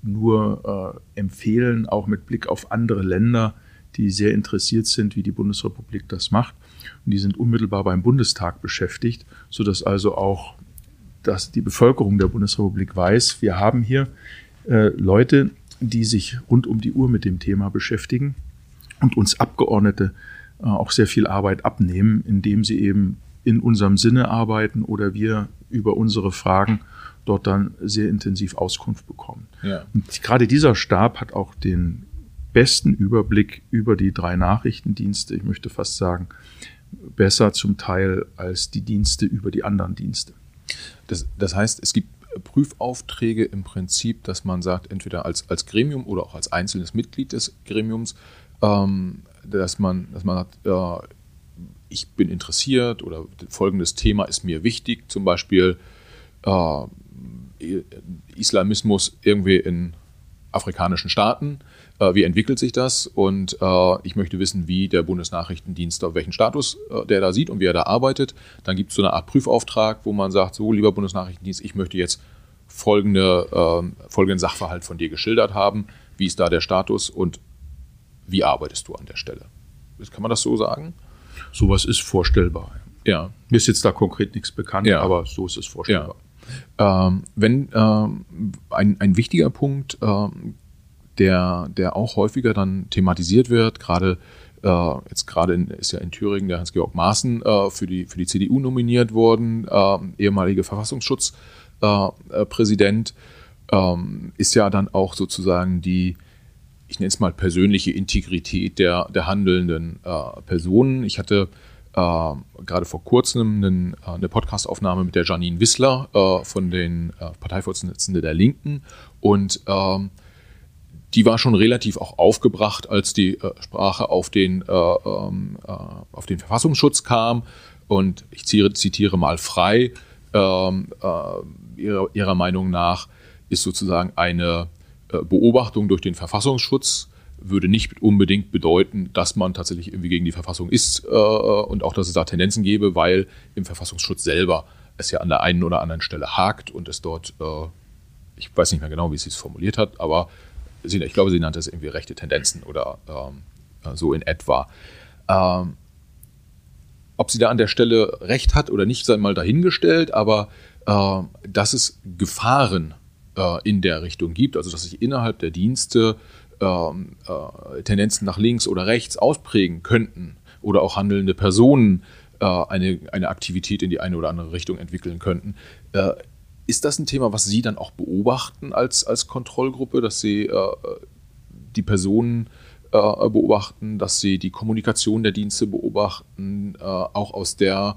nur äh, empfehlen, auch mit Blick auf andere Länder, die sehr interessiert sind, wie die Bundesrepublik das macht. Und die sind unmittelbar beim Bundestag beschäftigt, sodass also auch dass die Bevölkerung der Bundesrepublik weiß, wir haben hier äh, Leute, die sich rund um die Uhr mit dem Thema beschäftigen und uns Abgeordnete äh, auch sehr viel Arbeit abnehmen, indem sie eben in unserem Sinne arbeiten oder wir über unsere Fragen dort dann sehr intensiv Auskunft bekommen. Ja. Und gerade dieser Stab hat auch den besten Überblick über die drei Nachrichtendienste. Ich möchte fast sagen, besser zum Teil als die Dienste über die anderen Dienste. Das, das heißt, es gibt Prüfaufträge im Prinzip, dass man sagt, entweder als, als Gremium oder auch als einzelnes Mitglied des Gremiums, ähm, dass man, dass man sagt, äh, ich bin interessiert oder folgendes Thema ist mir wichtig, zum Beispiel äh, Islamismus irgendwie in afrikanischen Staaten äh, wie entwickelt sich das und äh, ich möchte wissen, wie der Bundesnachrichtendienst, auf welchen Status äh, der da sieht und wie er da arbeitet. Dann gibt es so eine Art Prüfauftrag, wo man sagt, so lieber Bundesnachrichtendienst, ich möchte jetzt folgende, ähm, folgenden Sachverhalt von dir geschildert haben. Wie ist da der Status und wie arbeitest du an der Stelle? Kann man das so sagen? Sowas ist vorstellbar. Ja. Mir ist jetzt da konkret nichts bekannt, ja. aber so ist es vorstellbar. Ja. Ähm, wenn ähm, ein, ein wichtiger Punkt, ähm, der, der auch häufiger dann thematisiert wird. Gerade äh, jetzt gerade ist ja in Thüringen der Hans-Georg Maaßen äh, für, die, für die CDU nominiert worden, äh, ehemalige Verfassungsschutzpräsident, ähm, ist ja dann auch sozusagen die, ich nenne es mal persönliche Integrität der, der handelnden äh, Personen. Ich hatte äh, gerade vor kurzem einen, äh, eine Podcastaufnahme mit der Janine Wissler äh, von den äh, Parteivorsitzenden der Linken und ähm, die war schon relativ auch aufgebracht, als die Sprache auf den, äh, ähm, auf den Verfassungsschutz kam. Und ich zitiere, mal frei, ähm, ihrer Meinung nach ist sozusagen eine Beobachtung durch den Verfassungsschutz würde nicht unbedingt bedeuten, dass man tatsächlich irgendwie gegen die Verfassung ist äh, und auch, dass es da Tendenzen gäbe, weil im Verfassungsschutz selber es ja an der einen oder anderen Stelle hakt und es dort, äh, ich weiß nicht mehr genau, wie sie es formuliert hat, aber sie, ich glaube, sie nannte es irgendwie rechte Tendenzen oder ähm, so in etwa. Ähm, ob sie da an der Stelle recht hat oder nicht, sei mal dahingestellt, aber äh, dass es Gefahren äh, in der Richtung gibt, also dass sich innerhalb der Dienste ähm, äh, Tendenzen nach links oder rechts ausprägen könnten oder auch handelnde Personen äh, eine, eine Aktivität in die eine oder andere Richtung entwickeln könnten. Äh, ist das ein Thema, was Sie dann auch beobachten als, als Kontrollgruppe, dass Sie äh, die Personen äh, beobachten, dass Sie die Kommunikation der Dienste beobachten, äh, auch aus der,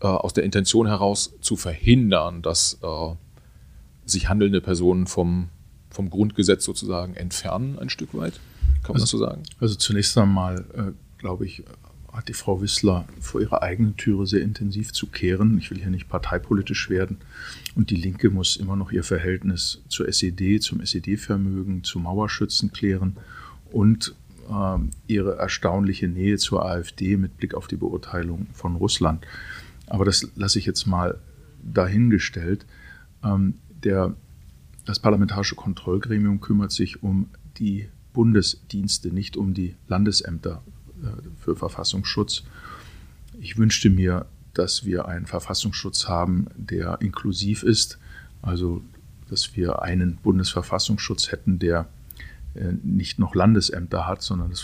aus der Intention heraus zu verhindern, dass sich handelnde Personen vom vom Grundgesetz sozusagen entfernen, ein Stück weit? Kann man also, das so sagen? Also zunächst einmal, äh, glaube ich, hat die Frau Wissler vor ihrer eigenen Türe sehr intensiv zu kehren. Ich will hier nicht parteipolitisch werden. Und die Linke muss immer noch ihr Verhältnis zur SED, zum SED-Vermögen, zu Mauerschützen klären und äh, ihre erstaunliche Nähe zur AfD mit Blick auf die Beurteilung von Russland. Aber das lasse ich jetzt mal dahingestellt. Ähm, der das Parlamentarische Kontrollgremium kümmert sich um die Bundesdienste, nicht um die Landesämter äh, für Verfassungsschutz. Ich wünschte mir, dass wir einen Verfassungsschutz haben, der inklusiv ist, also dass wir einen Bundesverfassungsschutz hätten, der äh, nicht noch Landesämter hat, sondern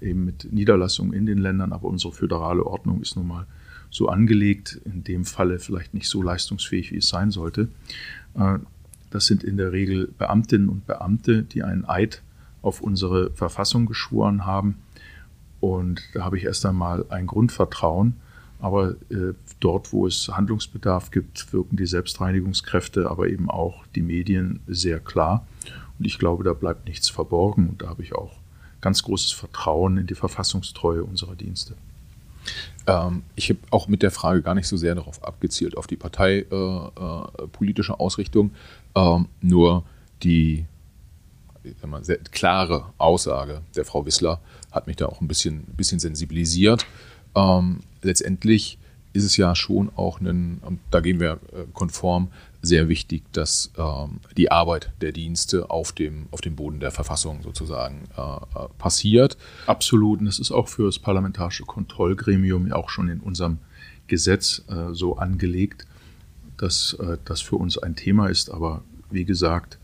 eben mit Niederlassungen in den Ländern, aber unsere föderale Ordnung ist nun mal so angelegt, in dem Falle vielleicht nicht so leistungsfähig, wie es sein sollte. Das sind in der Regel Beamtinnen und Beamte, die einen Eid auf unsere Verfassung geschworen haben. Und da habe ich erst einmal ein Grundvertrauen. Aber äh, dort, wo es Handlungsbedarf gibt, wirken die Selbstreinigungskräfte, aber eben auch die Medien sehr klar. Und ich glaube, da bleibt nichts verborgen. Und da habe ich auch ganz großes Vertrauen in die Verfassungstreue unserer Dienste. Ähm, ich habe auch mit der Frage gar nicht so sehr darauf abgezielt, auf die parteipolitische äh, äh, Ausrichtung. Ähm, nur die mal, sehr klare Aussage der Frau Wissler hat mich da auch ein bisschen, bisschen sensibilisiert. Ähm, letztendlich ist es ja schon auch ein, und da gehen wir äh, konform, sehr wichtig, dass ähm, die Arbeit der Dienste auf dem, auf dem Boden der Verfassung sozusagen äh, äh, passiert. Absolut. Und das ist auch für das Parlamentarische Kontrollgremium ja auch schon in unserem Gesetz äh, so angelegt, dass äh, das für uns ein Thema ist. Aber wie gesagt,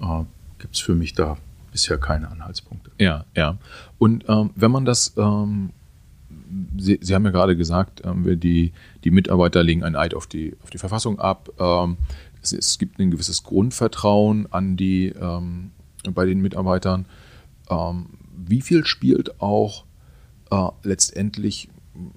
äh, gibt es für mich da bisher keine Anhaltspunkte. Ja, ja. Und ähm, wenn man das ähm, Sie, Sie, haben ja gerade gesagt, ähm, die, die Mitarbeiter legen ein Eid auf die, auf die Verfassung ab. Ähm, es, es, gibt ein gewisses Grundvertrauen an die, ähm, bei den Mitarbeitern. Ähm, wie viel spielt auch äh, letztendlich,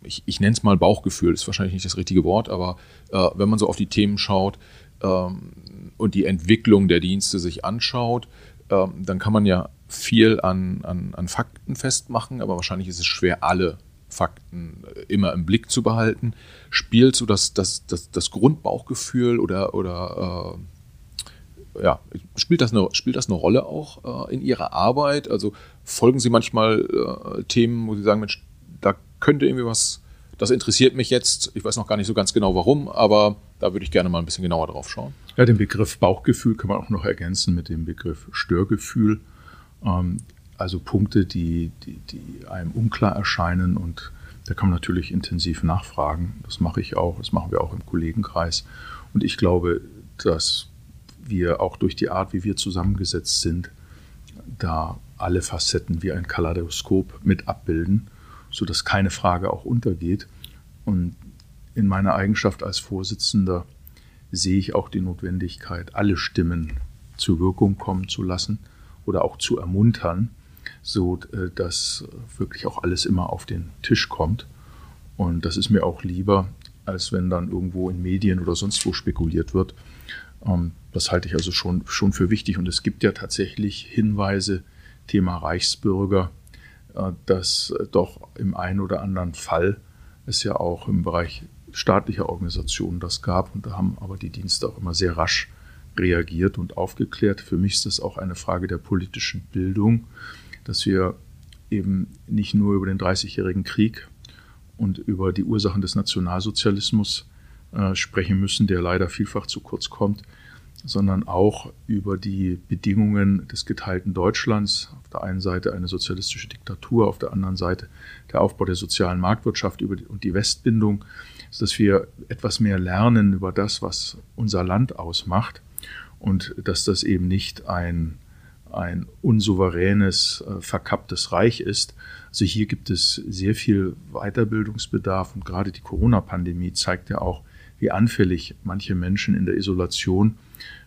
ich, ich nenne es mal Bauchgefühl, ist wahrscheinlich nicht das richtige Wort, aber äh, wenn man so auf die Themen schaut ähm, und die Entwicklung der Dienste sich anschaut, ähm, dann kann man ja viel an, an, an Fakten festmachen, aber wahrscheinlich ist es schwer, alle Fakten äh, immer im Blick zu behalten. Spielt so das, das, das, das Grundbauchgefühl oder, oder äh, ja, spielt das, eine, spielt das eine Rolle auch äh, in Ihrer Arbeit? Also folgen Sie manchmal äh, Themen, wo Sie sagen, Mensch, da könnte irgendwie was, das interessiert mich jetzt. Ich weiß noch gar nicht so ganz genau warum, aber da würde ich gerne mal ein bisschen genauer drauf schauen. Ja, den Begriff Bauchgefühl kann man auch noch ergänzen mit dem Begriff Störgefühl. Ähm, also Punkte, die, die, die einem unklar erscheinen und da kann man natürlich intensiv nachfragen. Das mache ich auch, das machen wir auch im Kollegenkreis. Und ich glaube, dass wir auch durch die Art, wie wir zusammengesetzt sind, da alle Facetten wie ein Kaleidoskop mit abbilden, sodass keine Frage auch untergeht. Und in meiner Eigenschaft als Vorsitzender sehe ich auch die Notwendigkeit, alle Stimmen zur Wirkung kommen zu lassen oder auch zu ermuntern, so äh, dass wirklich auch alles immer auf den Tisch kommt. Und das ist mir auch lieber, als wenn dann irgendwo in Medien oder sonst wo spekuliert wird. Ähm, das halte ich also schon, schon für wichtig. Und es gibt ja tatsächlich Hinweise, Thema Reichsbürger, äh, dass doch im einen oder anderen Fall es ja auch im Bereich staatlicher Organisationen das gab. Und da haben aber die Dienste auch immer sehr rasch reagiert und aufgeklärt. Für mich ist das auch eine Frage der politischen Bildung, dass wir eben nicht nur über den Dreißigjährigen Krieg und über die Ursachen des Nationalsozialismus äh, sprechen müssen, der leider vielfach zu kurz kommt, sondern auch über die Bedingungen des geteilten Deutschlands. Auf der einen Seite eine sozialistische Diktatur, auf der anderen Seite der Aufbau der sozialen Marktwirtschaft und die Westbindung, dass wir etwas mehr lernen über das, was unser Land ausmacht und dass das eben nicht ein, ein unsouveränes, äh, verkapptes Reich ist. Also hier gibt es sehr viel Weiterbildungsbedarf und gerade die Corona-Pandemie zeigt ja auch, wie anfällig manche Menschen in der Isolation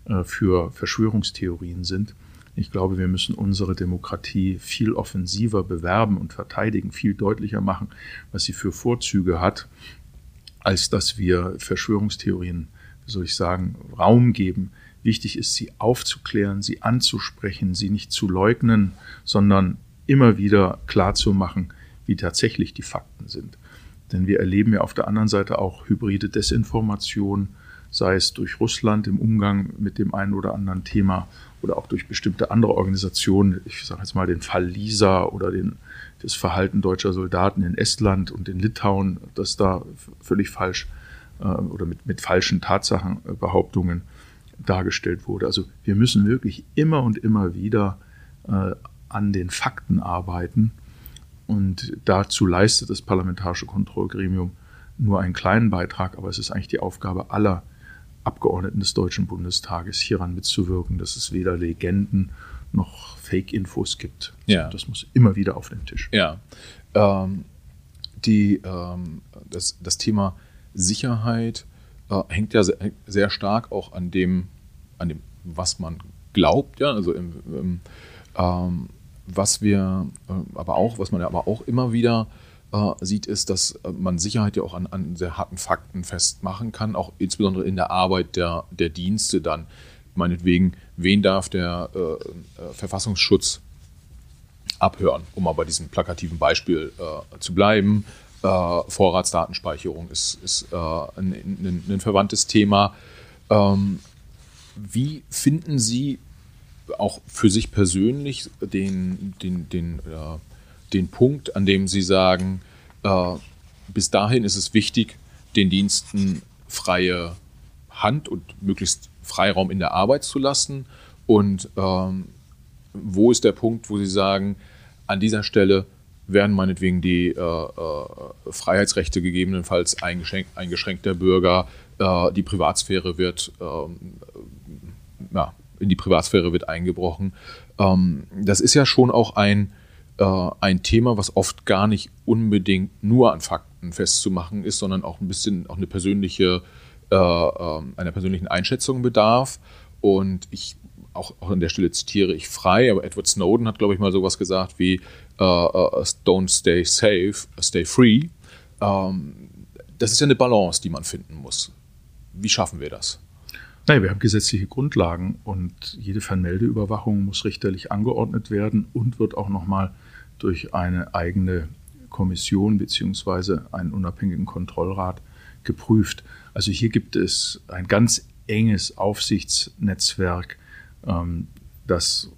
äh, für Verschwörungstheorien sind. Ich glaube, wir müssen unsere Demokratie viel offensiver bewerben und verteidigen, viel deutlicher machen, was sie für Vorzüge hat, als dass wir Verschwörungstheorien, wie soll ich sagen, Raum geben. Wichtig ist, sie aufzuklären, sie anzusprechen, sie nicht zu leugnen, sondern immer wieder klarzumachen, wie tatsächlich die Fakten sind. Denn wir erleben ja auf der anderen Seite auch hybride Desinformation, sei es durch Russland im Umgang mit dem einen oder anderen Thema oder auch durch bestimmte andere Organisationen. Ich sage jetzt mal den Fall Lisa oder den, das Verhalten deutscher Soldaten in Estland und in Litauen, das da völlig falsch äh, oder mit, mit falschen Tatsachenbehauptungen dargestellt wurde. Also wir müssen wirklich immer und immer wieder äh, an den Fakten arbeiten. Und dazu leistet das Parlamentarische Kontrollgremium nur einen kleinen Beitrag, aber es ist eigentlich die Aufgabe aller Abgeordneten des Deutschen Bundestages hieran mitzuwirken, dass es weder Legenden noch Fake-Infos gibt. Ja. Das muss immer wieder auf den Tisch. Ja. Ähm, die, ähm, das, das Thema Sicherheit äh, hängt ja sehr, sehr, stark auch an dem, an dem, was man glaubt, ja, also im, im ähm, was wir äh, aber auch, was man ja aber auch immer wieder äh, sieht, ist, dass äh, man Sicherheit ja auch an, an, sehr harten Fakten festmachen kann, auch insbesondere in der Arbeit der, der Dienste dann. Meinetwegen, wen darf der äh, äh Verfassungsschutz abhören, um mal bei diesem plakativen Beispiel äh, zu bleiben. Vorratsdatenspeicherung ist, ist ein, ein, ein, verwandtes Thema. Ähm, wie finden Sie auch für sich persönlich den, den, den, äh, den Punkt, an dem Sie sagen, äh, bis dahin ist es wichtig, den Diensten freie Hand und möglichst Freiraum in der Arbeit zu lassen? Und ähm, wo ist der Punkt, wo Sie sagen, an dieser Stelle werden meinetwegen die äh, äh Freiheitsrechte gegebenenfalls eingeschränkt, eingeschränkt der Bürger, äh, die Privatsphäre wird ähm, ja, in die Privatsphäre wird eingebrochen. Ähm, das ist ja schon auch ein, äh, ein Thema, was oft gar nicht unbedingt nur an Fakten festzumachen ist, sondern auch ein bisschen auch eine persönliche, äh, äh, einer persönlichen Einschätzung bedarf. Und ich auch, auch an der Stelle zitiere ich frei, aber Edward Snowden hat, glaube ich, mal sowas gesagt wie uh, uh, Don't stay safe, stay free. Ähm, das ist ja eine Balance, die man finden muss. Wie schaffen wir das? Nein, wir haben gesetzliche Grundlagen und jede Fernmeldeüberwachung muss richterlich angeordnet werden und wird auch nochmal durch eine eigene Kommission bzw. einen unabhängigen Kontrollrat geprüft. Also hier gibt es ein ganz enges Aufsichtsnetzwerk, ähm, das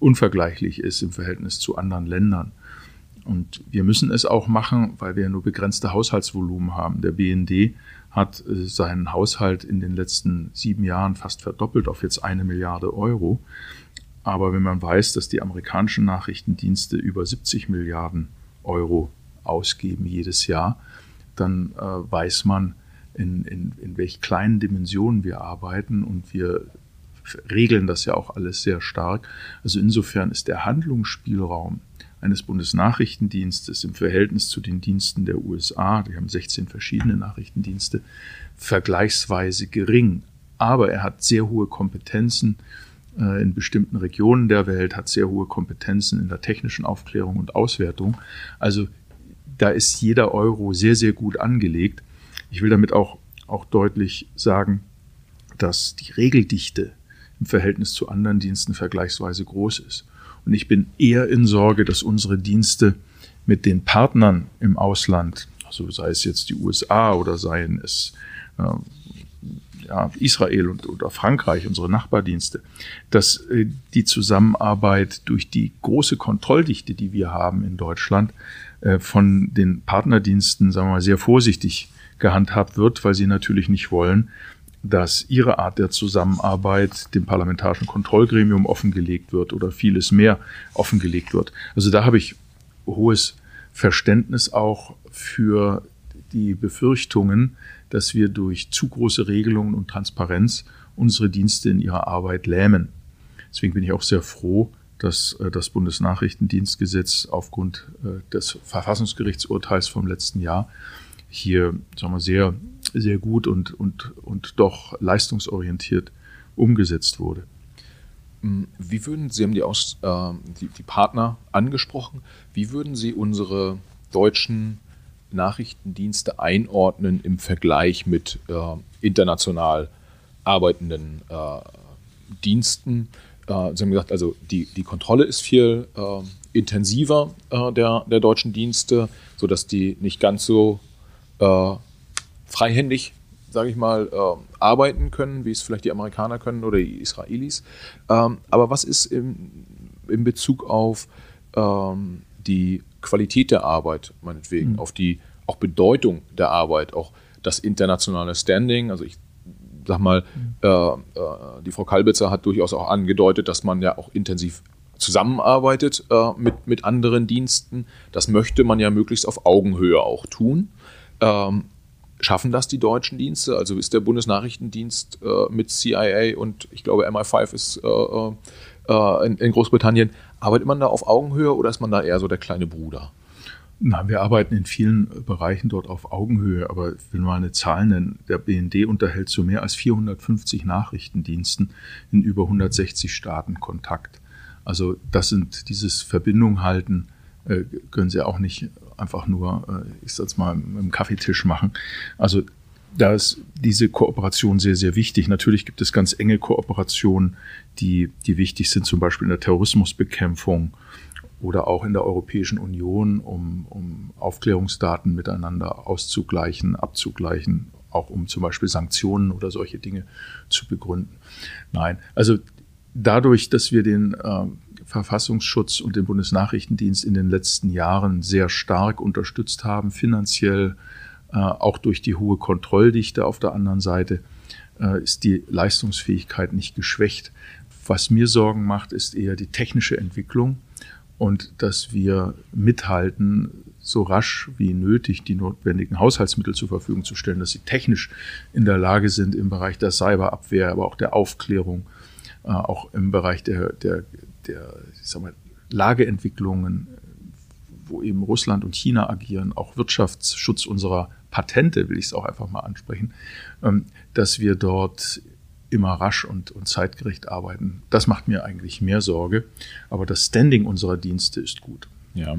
unvergleichlich ist im Verhältnis zu anderen Ländern. Und wir müssen es auch machen, weil wir nur begrenzte Haushaltsvolumen haben. Der BND hat äh, seinen Haushalt in den letzten sieben Jahren fast verdoppelt auf jetzt eine Milliarde Euro. Aber wenn man weiß, dass die amerikanischen Nachrichtendienste über 70 Milliarden Euro ausgeben jedes Jahr, dann äh, weiß man, in, in, in welch kleinen Dimensionen wir arbeiten und wir regeln das ja auch alles sehr stark. Also insofern ist der Handlungsspielraum eines Bundesnachrichtendienstes im Verhältnis zu den Diensten der USA, die haben 16 verschiedene Nachrichtendienste, vergleichsweise gering. Aber er hat sehr hohe Kompetenzen äh, in bestimmten Regionen der Welt, hat sehr hohe Kompetenzen in der technischen Aufklärung und Auswertung. Also da ist jeder Euro sehr, sehr gut angelegt. Ich will damit auch, auch deutlich sagen, dass die Regeldichte im Verhältnis zu anderen Diensten vergleichsweise groß ist. Und ich bin eher in Sorge, dass unsere Dienste mit den Partnern im Ausland, also sei es jetzt die USA oder seien es äh, ja, Israel und, oder Frankreich, unsere Nachbardienste, dass äh, die Zusammenarbeit durch die große Kontrolldichte, die wir haben in Deutschland, äh, von den Partnerdiensten, sagen wir mal, sehr vorsichtig gehandhabt wird, weil sie natürlich nicht wollen, dass ihre Art der Zusammenarbeit dem parlamentarischen Kontrollgremium offengelegt wird oder vieles mehr offengelegt wird. Also da habe ich hohes Verständnis auch für die Befürchtungen, dass wir durch zu große Regelungen und Transparenz unsere Dienste in ihrer Arbeit lähmen. Deswegen bin ich auch sehr froh, dass äh, das Bundesnachrichtendienstgesetz aufgrund äh, des Verfassungsgerichtsurteils vom letzten Jahr hier sagen wir, sehr, sehr gut und, und, und doch leistungsorientiert umgesetzt wurde. Wie würden Sie haben die, Aus, äh, die, die Partner angesprochen, wie würden Sie unsere deutschen Nachrichtendienste einordnen im Vergleich mit äh, international arbeitenden äh, Diensten? Äh, Sie haben gesagt, also die, die Kontrolle ist viel äh, intensiver äh, der, der deutschen Dienste, sodass die nicht ganz so freihändig, sage ich mal, arbeiten können, wie es vielleicht die Amerikaner können oder die Israelis. Ähm, aber was ist im, in Bezug auf ähm, die Qualität der Arbeit, meinetwegen, mhm. auf die auch Bedeutung der Arbeit, auch das internationale Standing. Also ich sag mal, mhm. äh, äh, die Frau Kalbitzer hat durchaus auch angedeutet, dass man ja auch intensiv zusammenarbeitet äh, mit, mit anderen Diensten. Das möchte man ja möglichst auf Augenhöhe auch tun. Ähm, schaffen das die deutschen Dienste? Also ist der Bundesnachrichtendienst äh, mit CIA und ich glaube MI5 ist äh, äh, äh, in, in, Großbritannien, arbeitet man da auf Augenhöhe oder ist man da eher so der kleine Bruder? Na, wir arbeiten in vielen Bereichen dort auf Augenhöhe, aber ich will mal eine Zahl nennen. Der BND unterhält zu mehr als 450 Nachrichtendiensten in über 160 Staaten Kontakt. Also das sind dieses Verbindung halten, äh, können Sie auch nicht einfach nur, äh, ich sag's mal, dem Kaffeetisch machen. Also da ist diese Kooperation sehr, sehr wichtig. Natürlich gibt es ganz enge Kooperationen, die, die wichtig sind, zum Beispiel in der Terrorismusbekämpfung oder auch in der Europäischen Union, um, um Aufklärungsdaten miteinander auszugleichen, abzugleichen, auch um zum Beispiel Sanktionen oder solche Dinge zu begründen. Nein, also dadurch, dass wir den äh, Verfassungsschutz und den Bundesnachrichtendienst in den letzten Jahren sehr stark unterstützt haben, finanziell, äh, auch durch die hohe Kontrolldichte auf der anderen Seite, äh, ist die Leistungsfähigkeit nicht geschwächt. Was mir Sorgen macht, ist eher die technische Entwicklung und dass wir mithalten, so rasch wie nötig die notwendigen Haushaltsmittel zur Verfügung zu stellen, dass sie technisch in der Lage sind im Bereich der Cyberabwehr, aber auch der Aufklärung, äh, auch im Bereich der, der, der ich sag mal, Lageentwicklungen, wo eben Russland und China agieren, auch Wirtschaftsschutz unserer Patente, will ich es auch einfach mal ansprechen, ähm, dass wir dort immer rasch und, und zeitgerecht arbeiten. Das macht mir eigentlich mehr Sorge. Aber das Standing unserer Dienste ist gut. Ja.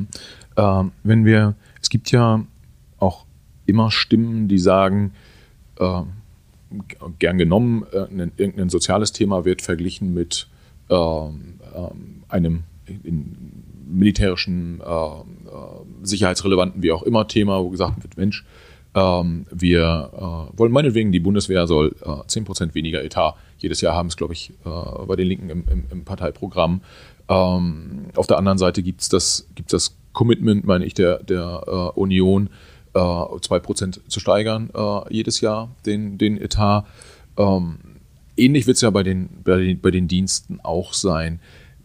Ähm, wenn wir, es gibt ja auch immer Stimmen, die sagen, äh, gern genommen, äh, irgendein soziales Thema wird verglichen mit äh, einem militärischen, äh, äh, sicherheitsrelevanten, wie auch immer Thema, wo gesagt wird, Mensch, ähm, wir äh, wollen meinetwegen, die Bundeswehr soll äh, 10% weniger Etat jedes Jahr haben, es glaube ich äh, bei den Linken im, im, im Parteiprogramm. Ähm, auf der anderen Seite gibt es das, gibt's das Commitment, meine ich, der, der äh, Union, äh, 2% zu steigern jedes Jahr, den, den Etat. Ähm, ähnlich wird es ja bei den, bei, den, bei den Diensten auch sein.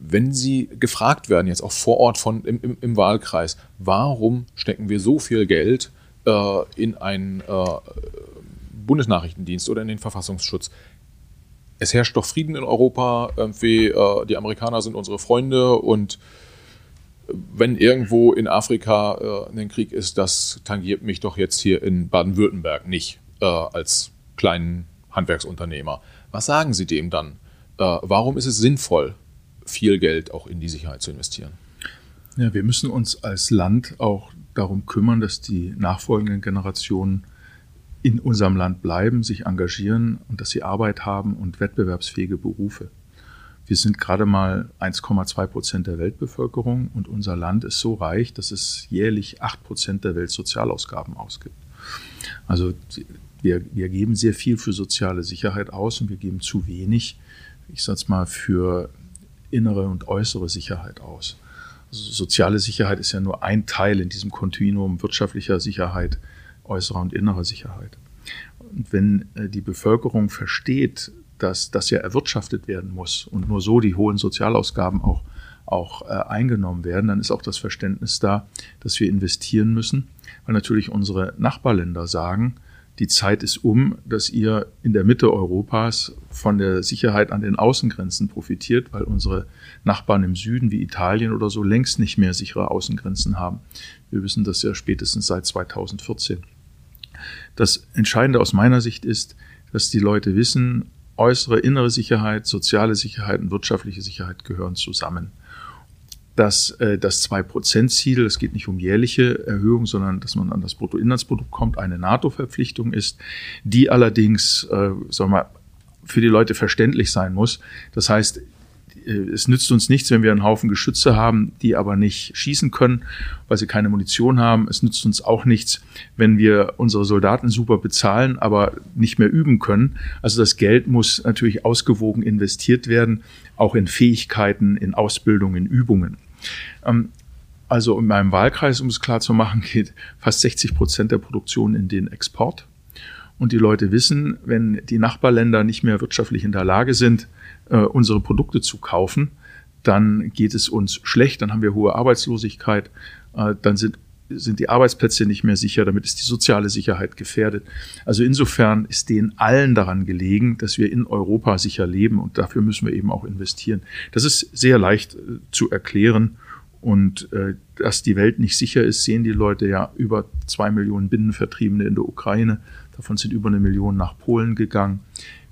Wenn Sie gefragt werden, jetzt auch vor Ort von, im, im, im Wahlkreis, warum stecken wir so viel Geld äh, in einen äh, Bundesnachrichtendienst oder in den Verfassungsschutz. es herrscht doch Frieden in Europa, irgendwie, äh, die Amerikaner sind unsere Freunde und wenn irgendwo in Afrika äh, ein Krieg ist, das tangiert mich doch jetzt hier in Baden-Württemberg nicht äh, als kleinen Handwerksunternehmer. Was sagen Sie dem dann? Äh, warum ist es sinnvoll, viel Geld auch in die Sicherheit zu investieren? Ja, wir müssen uns als Land auch darum kümmern, dass die nachfolgenden Generationen in unserem Land bleiben, sich engagieren und dass sie Arbeit haben und wettbewerbsfähige Berufe. Wir sind gerade mal 1,2 Prozent der Weltbevölkerung und unser Land ist so reich, dass es jährlich 8 Prozent der Weltsozialausgaben ausgibt. Also wir, wir geben sehr viel für soziale Sicherheit aus und wir geben zu wenig, ich sag's mal, für innere und äußere Sicherheit aus. Also soziale Sicherheit ist ja nur ein Teil in diesem Kontinuum wirtschaftlicher Sicherheit, äußerer und innerer Sicherheit. Und wenn äh, die Bevölkerung versteht, dass das ja erwirtschaftet werden muss und nur so die hohen Sozialausgaben auch, auch äh, eingenommen werden, dann ist auch das Verständnis da, dass wir investieren müssen, weil natürlich unsere Nachbarländer sagen, die Zeit ist um, dass ihr in der Mitte Europas von der Sicherheit an den Außengrenzen profitiert, weil unsere Nachbarn im Süden wie Italien oder so längst nicht mehr sichere Außengrenzen haben. Wir wissen das ja spätestens seit 2014. Das Entscheidende aus meiner Sicht ist, dass die Leute wissen, äußere, innere Sicherheit, soziale Sicherheit und wirtschaftliche Sicherheit gehören zusammen. Dass äh, das 2%-Ziel, es geht nicht um jährliche Erhöhung, sondern dass man an das Bruttoinlandsprodukt kommt, eine NATO-Verpflichtung ist, die allerdings, äh, sagen wir mal, für die Leute verständlich sein muss. Das heißt, es nützt uns nichts, wenn wir einen Haufen Geschütze haben, die aber nicht schießen können, weil sie keine Munition haben. Es nützt uns auch nichts, wenn wir unsere Soldaten super bezahlen, aber nicht mehr üben können. Also das Geld muss natürlich ausgewogen investiert werden, auch in Fähigkeiten, in Ausbildung, in Übungen. Ähm, also in meinem Wahlkreis, um es klar zu machen, geht fast 60 Prozent der Produktion in den Export. Und die Leute wissen, wenn die Nachbarländer nicht mehr wirtschaftlich in der Lage sind, äh, unsere Produkte zu kaufen, dann geht es uns schlecht, dann haben wir hohe Arbeitslosigkeit, äh, dann sind sind die Arbeitsplätze nicht mehr sicher, damit ist die soziale Sicherheit gefährdet. Also insofern ist denen allen daran gelegen, dass wir in Europa sicher leben und dafür müssen wir eben auch investieren. Das ist sehr leicht äh, zu erklären und äh, dass die Welt nicht sicher ist, sehen die Leute ja über zwei Millionen Binnenvertriebene in der Ukraine. Davon sind über eine Million nach Polen gegangen.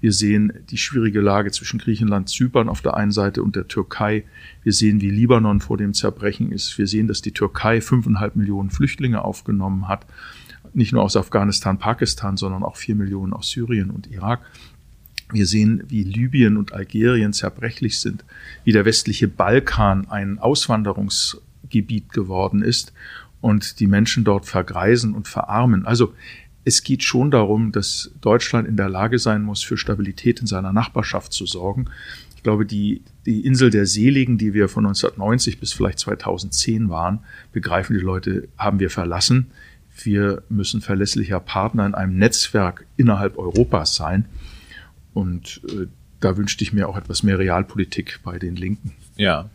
Wir sehen die schwierige Lage zwischen Griechenland, Zypern auf der einen Seite und der Türkei. Wir sehen, wie Libanon vor dem Zerbrechen ist. Wir sehen, dass die Türkei fünfeinhalb Millionen Flüchtlinge aufgenommen hat. Nicht nur aus Afghanistan, Pakistan, sondern auch vier Millionen aus Syrien und Irak. Wir sehen, wie Libyen und Algerien zerbrechlich sind, wie der westliche Balkan ein Auswanderungsgebiet geworden ist und die Menschen dort vergreisen und verarmen. Also es geht schon darum, dass Deutschland in der Lage sein muss, für Stabilität in seiner Nachbarschaft zu sorgen. Ich glaube, die, die Insel der Seligen, die wir von 1990 bis vielleicht 2010 waren, begreifen die Leute, haben wir verlassen. Wir müssen verlässlicher Partner in einem Netzwerk innerhalb Europas sein. Und äh, da wünschte ich mir auch etwas mehr Realpolitik bei den Linken. Ja.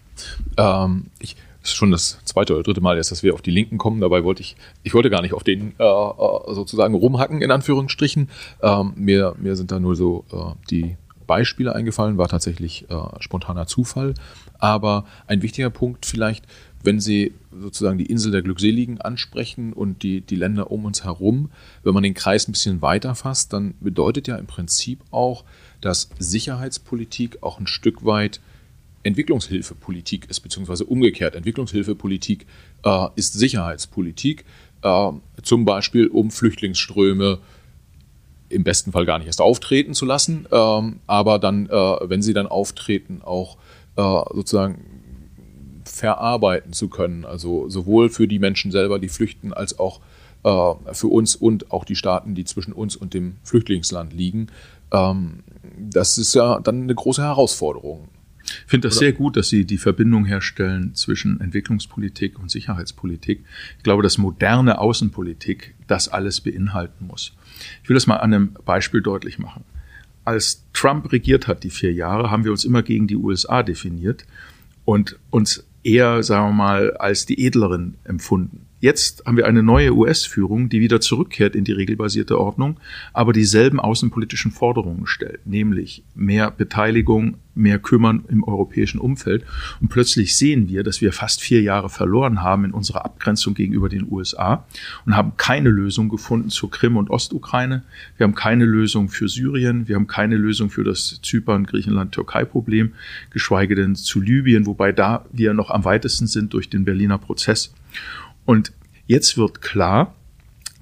Ähm, ich, ist schon das zweite oder dritte Mal jetzt, dass wir auf die Linken kommen. Dabei wollte ich, ich wollte gar nicht auf den äh, äh, sozusagen rumhacken, in Anführungsstrichen. Ähm, mir, mir sind da nur so äh, die Beispiele eingefallen, war tatsächlich äh, spontaner Zufall. Aber ein wichtiger Punkt vielleicht, wenn Sie sozusagen die Insel der Glückseligen ansprechen und die, die Länder um uns herum, wenn man den Kreis ein bisschen weiter fasst, dann bedeutet ja im Prinzip auch, dass Sicherheitspolitik auch ein Stück weit Entwicklungshilfepolitik ist, beziehungsweise umgekehrt. Entwicklungshilfepolitik äh, ist Sicherheitspolitik, äh, zum Beispiel um Flüchtlingsströme im besten Fall gar nicht erst auftreten zu lassen, ähm, aber dann, äh, wenn sie dann auftreten, auch äh, sozusagen verarbeiten zu können. Also sowohl für die Menschen selber, die flüchten, als auch äh, für uns und auch die Staaten, die zwischen uns und dem Flüchtlingsland liegen. Ähm, das ist ja dann eine große Herausforderung. Ich finde das Oder? sehr gut, dass Sie die Verbindung herstellen zwischen Entwicklungspolitik und Sicherheitspolitik. Ich glaube, dass moderne Außenpolitik das alles beinhalten muss. Ich will das mal an einem Beispiel deutlich machen. Als Trump regiert hat, die vier Jahre, haben wir uns immer gegen die USA definiert und uns eher, sagen wir mal, als die Edleren empfunden. Jetzt haben wir eine neue US-Führung, die wieder zurückkehrt in die regelbasierte Ordnung, aber dieselben außenpolitischen Forderungen stellt, nämlich mehr Beteiligung, mehr Kümmern im europäischen Umfeld. Und plötzlich sehen wir, dass wir fast vier Jahre verloren haben in unserer Abgrenzung gegenüber den USA und haben keine Lösung gefunden zur Krim und Ostukraine. Wir haben keine Lösung für Syrien. Wir haben keine Lösung für das Zypern, Griechenland, Türkei-Problem, geschweige denn zu Libyen, wobei da wir noch am weitesten sind durch den Berliner Prozess. Und jetzt wird klar,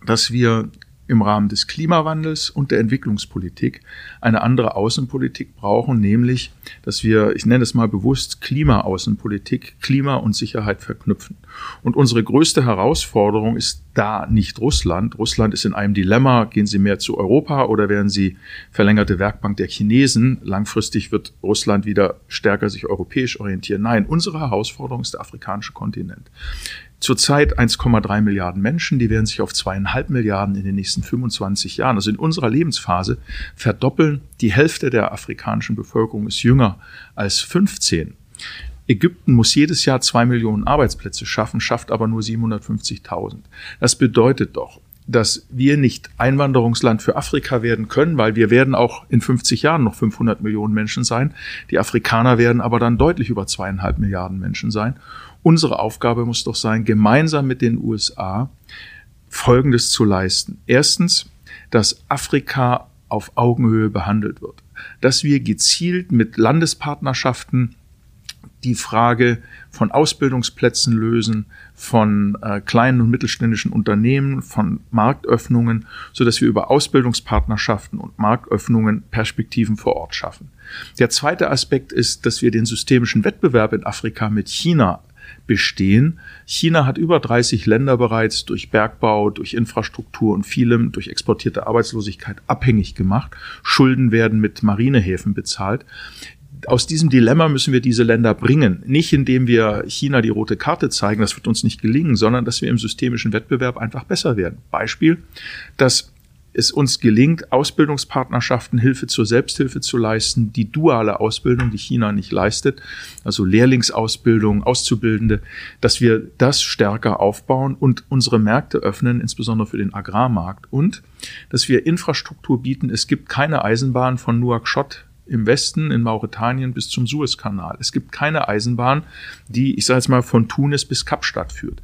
dass wir im Rahmen des Klimawandels und der Entwicklungspolitik eine andere Außenpolitik brauchen, nämlich, dass wir, ich nenne es mal bewusst, Klimaaußenpolitik, Klima und Sicherheit verknüpfen. Und unsere größte Herausforderung ist da nicht Russland. Russland ist in einem Dilemma, gehen Sie mehr zu Europa oder werden Sie verlängerte Werkbank der Chinesen? Langfristig wird Russland wieder stärker sich europäisch orientieren. Nein, unsere Herausforderung ist der afrikanische Kontinent. Zurzeit 1,3 Milliarden Menschen, die werden sich auf zweieinhalb Milliarden in den nächsten 25 Jahren, also in unserer Lebensphase, verdoppeln. Die Hälfte der afrikanischen Bevölkerung ist jünger als 15. Ägypten muss jedes Jahr zwei Millionen Arbeitsplätze schaffen, schafft aber nur 750.000. Das bedeutet doch, dass wir nicht Einwanderungsland für Afrika werden können, weil wir werden auch in 50 Jahren noch 500 Millionen Menschen sein. Die Afrikaner werden aber dann deutlich über zweieinhalb Milliarden Menschen sein. Unsere Aufgabe muss doch sein, gemeinsam mit den USA Folgendes zu leisten. Erstens, dass Afrika auf Augenhöhe behandelt wird. Dass wir gezielt mit Landespartnerschaften die Frage von Ausbildungsplätzen lösen, von äh, kleinen und mittelständischen Unternehmen, von Marktöffnungen, so dass wir über Ausbildungspartnerschaften und Marktöffnungen Perspektiven vor Ort schaffen. Der zweite Aspekt ist, dass wir den systemischen Wettbewerb in Afrika mit China bestehen. China hat über 30 Länder bereits durch Bergbau, durch Infrastruktur und vielem, durch exportierte Arbeitslosigkeit abhängig gemacht. Schulden werden mit Marinehäfen bezahlt aus diesem Dilemma müssen wir diese Länder bringen. Nicht indem wir China die rote Karte zeigen, das wird uns nicht gelingen, sondern dass wir im systemischen Wettbewerb einfach besser werden. Beispiel, dass es uns gelingt, Ausbildungspartnerschaften, Hilfe zur Selbsthilfe zu leisten, die duale Ausbildung, die China nicht leistet, also Lehrlingsausbildung, Auszubildende, dass wir das stärker aufbauen und unsere Märkte öffnen, insbesondere für den Agrarmarkt und dass wir Infrastruktur bieten. Es gibt keine Eisenbahn von Nouakchott im Westen in Mauretanien bis zum Suezkanal. Es gibt keine Eisenbahn, die, ich sage jetzt mal, von Tunis bis Kapstadt führt.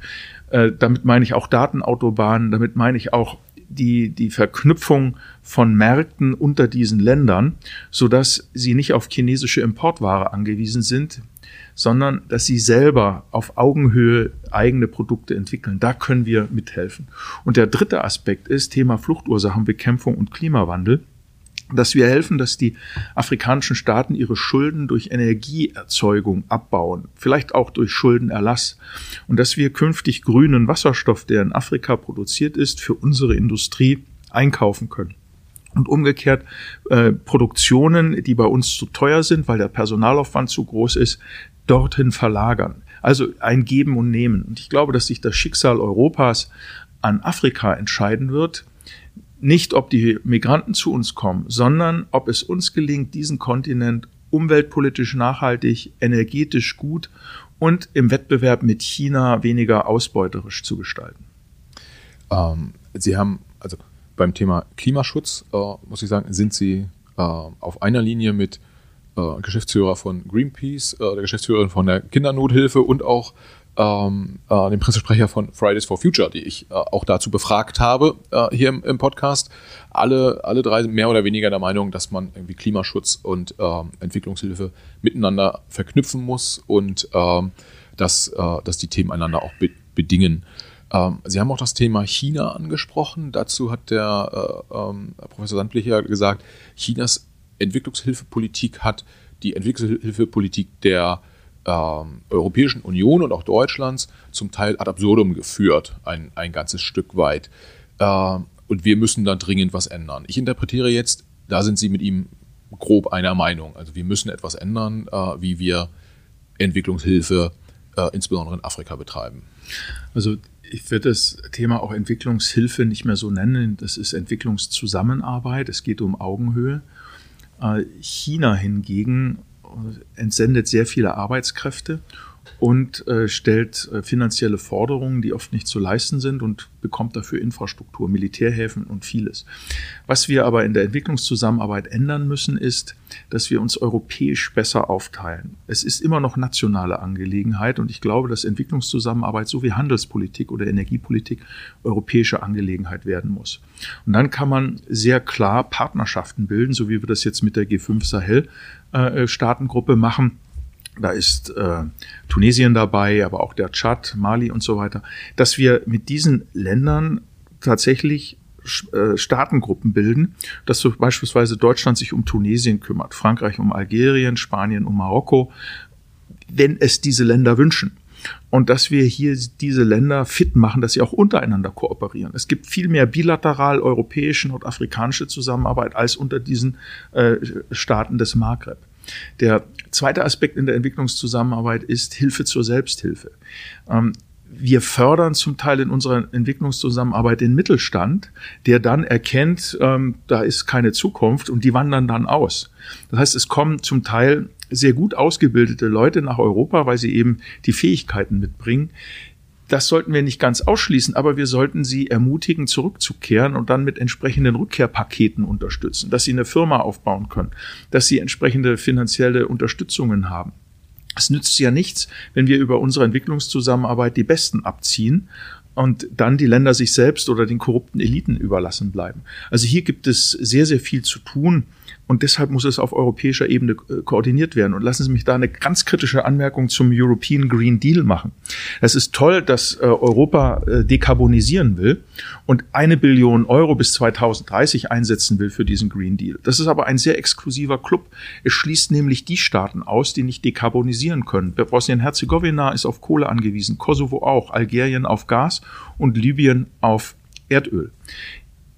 Äh, damit meine ich auch Datenautobahnen, damit meine ich auch die, die Verknüpfung von Märkten unter diesen Ländern, so dass sie nicht auf chinesische Importware angewiesen sind, sondern dass sie selber auf Augenhöhe eigene Produkte entwickeln. Da können wir mithelfen. Und der dritte Aspekt ist Thema Fluchtursachenbekämpfung und Klimawandel dass wir helfen, dass die afrikanischen Staaten ihre Schulden durch Energieerzeugung abbauen, vielleicht auch durch Schuldenerlass und dass wir künftig grünen Wasserstoff, der in Afrika produziert ist, für unsere Industrie einkaufen können. Und umgekehrt äh, Produktionen, die bei uns zu teuer sind, weil der Personalaufwand zu groß ist, dorthin verlagern. Also ein Geben und Nehmen. Und ich glaube, dass sich das Schicksal Europas an Afrika entscheiden wird, nicht, ob die Migranten zu uns kommen, sondern ob es uns gelingt, diesen Kontinent umweltpolitisch nachhaltig, energetisch gut und im Wettbewerb mit China weniger ausbeuterisch zu gestalten. Ähm, Sie haben, also beim Thema Klimaschutz, äh, muss ich sagen, sind Sie äh, auf einer Linie mit äh, Geschäftsführer von Greenpeace, äh, der Geschäftsführerin von der Kindernothilfe und auch ähm, äh, den Pressesprecher von Fridays for Future, die ich äh, auch dazu befragt habe äh, hier im, im, Podcast. Alle, alle drei sind mehr oder weniger der Meinung, dass man irgendwie Klimaschutz und ähm, Entwicklungshilfe miteinander verknüpfen muss und ähm, dass, äh, dass die Themen einander auch be bedingen. Ähm, Sie haben auch das Thema China angesprochen. Dazu hat der äh, ähm, Professor Sandblicher gesagt, Chinas Entwicklungshilfepolitik hat die Entwicklungshilfepolitik der ähm, Europäischen Union und auch Deutschlands zum Teil ad absurdum geführt, ein, ein ganzes Stück weit. Äh, und wir müssen da dringend was ändern. Ich interpretiere jetzt, da sind Sie mit ihm grob einer Meinung. Also wir müssen etwas ändern, äh, wie wir Entwicklungshilfe äh, insbesondere in Afrika betreiben. Also ich würde das Thema auch Entwicklungshilfe nicht mehr so nennen. Das ist Entwicklungszusammenarbeit. Es geht um Augenhöhe. Äh, China hingegen entsendet sehr viele Arbeitskräfte und äh, stellt äh, finanzielle Forderungen, die oft nicht zu leisten sind und bekommt dafür Infrastruktur, Militärhäfen und vieles. Was wir aber in der Entwicklungszusammenarbeit ändern müssen, ist, dass wir uns europäisch besser aufteilen. Es ist immer noch nationale Angelegenheit und ich glaube, dass Entwicklungszusammenarbeit sowie Handelspolitik oder Energiepolitik europäische Angelegenheit werden muss. Und dann kann man sehr klar Partnerschaften bilden, so wie wir das jetzt mit der G5 Sahel äh, Staatengruppe machen da ist äh, Tunesien dabei, aber auch der Tschad, Mali und so weiter, dass wir mit diesen Ländern tatsächlich äh, Staatengruppen bilden, dass so beispielsweise Deutschland sich um Tunesien kümmert, Frankreich um Algerien, Spanien um Marokko, wenn es diese Länder wünschen. Und dass wir hier diese Länder fit machen, dass sie auch untereinander kooperieren. Es gibt viel mehr bilateral europäische, nordafrikanische Zusammenarbeit als unter diesen äh, Staaten des Maghreb. Der zweite Aspekt in der Entwicklungszusammenarbeit ist Hilfe zur Selbsthilfe. Ähm, wir fördern zum Teil in unserer Entwicklungszusammenarbeit den Mittelstand, der dann erkennt, ähm, da ist keine Zukunft und die wandern dann aus. Das heißt, es kommen zum Teil sehr gut ausgebildete Leute nach Europa, weil sie eben die Fähigkeiten mitbringen, das sollten wir nicht ganz ausschließen, aber wir sollten sie ermutigen, zurückzukehren und dann mit entsprechenden Rückkehrpaketen unterstützen, dass sie eine Firma aufbauen können, dass sie entsprechende finanzielle Unterstützungen haben. Es nützt ja nichts, wenn wir über unsere Entwicklungszusammenarbeit die Besten abziehen und dann die Länder sich selbst oder den korrupten Eliten überlassen bleiben. Also hier gibt es sehr, sehr viel zu tun. Und deshalb muss es auf europäischer Ebene äh, koordiniert werden. Und lassen Sie mich da eine ganz kritische Anmerkung zum European Green Deal machen. Es ist toll, dass äh, Europa äh, dekarbonisieren will und eine Billion Euro bis 2030 einsetzen will für diesen Green Deal. Das ist aber ein sehr exklusiver Club. Es schließt nämlich die Staaten aus, die nicht dekarbonisieren können. Bosnien-Herzegowina ist auf Kohle angewiesen, Kosovo auch, Algerien auf Gas und Libyen auf Erdöl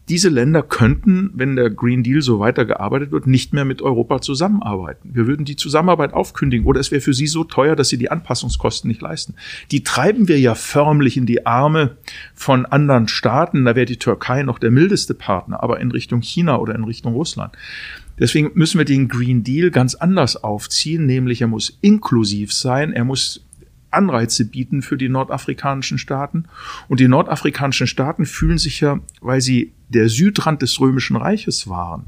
diese Länder könnten, wenn der Green Deal so weitergearbeitet wird, nicht mehr mit Europa zusammenarbeiten. Wir würden die Zusammenarbeit aufkündigen oder es wäre für sie so teuer, dass sie die Anpassungskosten nicht leisten. Die treiben wir ja förmlich in die Arme von anderen Staaten. Da wäre die Türkei noch der mildeste Partner, aber in Richtung China oder in Richtung Russland. Deswegen müssen wir den Green Deal ganz anders aufziehen, nämlich er muss inklusiv sein, er muss Anreize bieten für die nordafrikanischen Staaten. Und die nordafrikanischen Staaten fühlen sich ja, weil sie der Südrand des Römischen Reiches waren,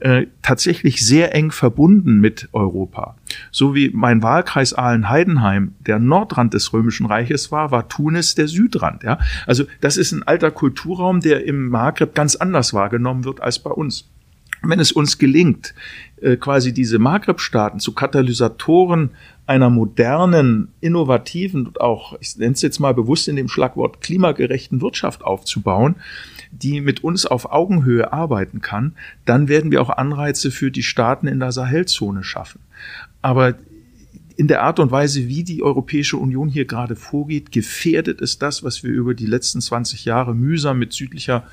äh, tatsächlich sehr eng verbunden mit Europa. So wie mein Wahlkreis Aalen-Heidenheim der Nordrand des Römischen Reiches war, war Tunis der Südrand. Ja? Also das ist ein alter Kulturraum, der im Maghreb ganz anders wahrgenommen wird als bei uns. Wenn es uns gelingt, äh, quasi diese Maghreb-Staaten zu Katalysatoren einer modernen, innovativen und auch, ich nenne es jetzt mal bewusst in dem Schlagwort, klimagerechten Wirtschaft aufzubauen, die mit uns auf Augenhöhe arbeiten kann, dann werden wir auch Anreize für die Staaten in der Sahelzone schaffen. Aber in der Art und Weise, wie die Europäische Union hier gerade vorgeht, gefährdet es das, was wir über die letzten 20 Jahre mühsam mit südlicher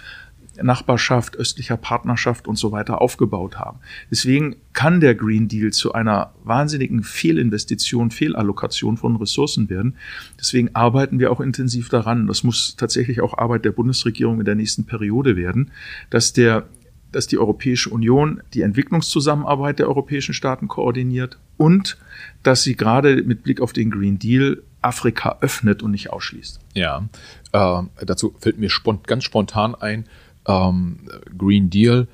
Nachbarschaft, östlicher Partnerschaft und so weiter aufgebaut haben. Deswegen kann der Green Deal zu einer wahnsinnigen Fehlinvestition, Fehlallokation von Ressourcen werden. Deswegen arbeiten wir auch intensiv daran. Das muss tatsächlich auch Arbeit der Bundesregierung in der nächsten Periode werden, dass der dass die Europäische Union die Entwicklungszusammenarbeit der europäischen Staaten koordiniert und dass sie gerade mit Blick auf den Green Deal Afrika öffnet und nicht ausschließt. Ja, äh, dazu fällt mir spont ganz spontan ein, ähm, Green Deal.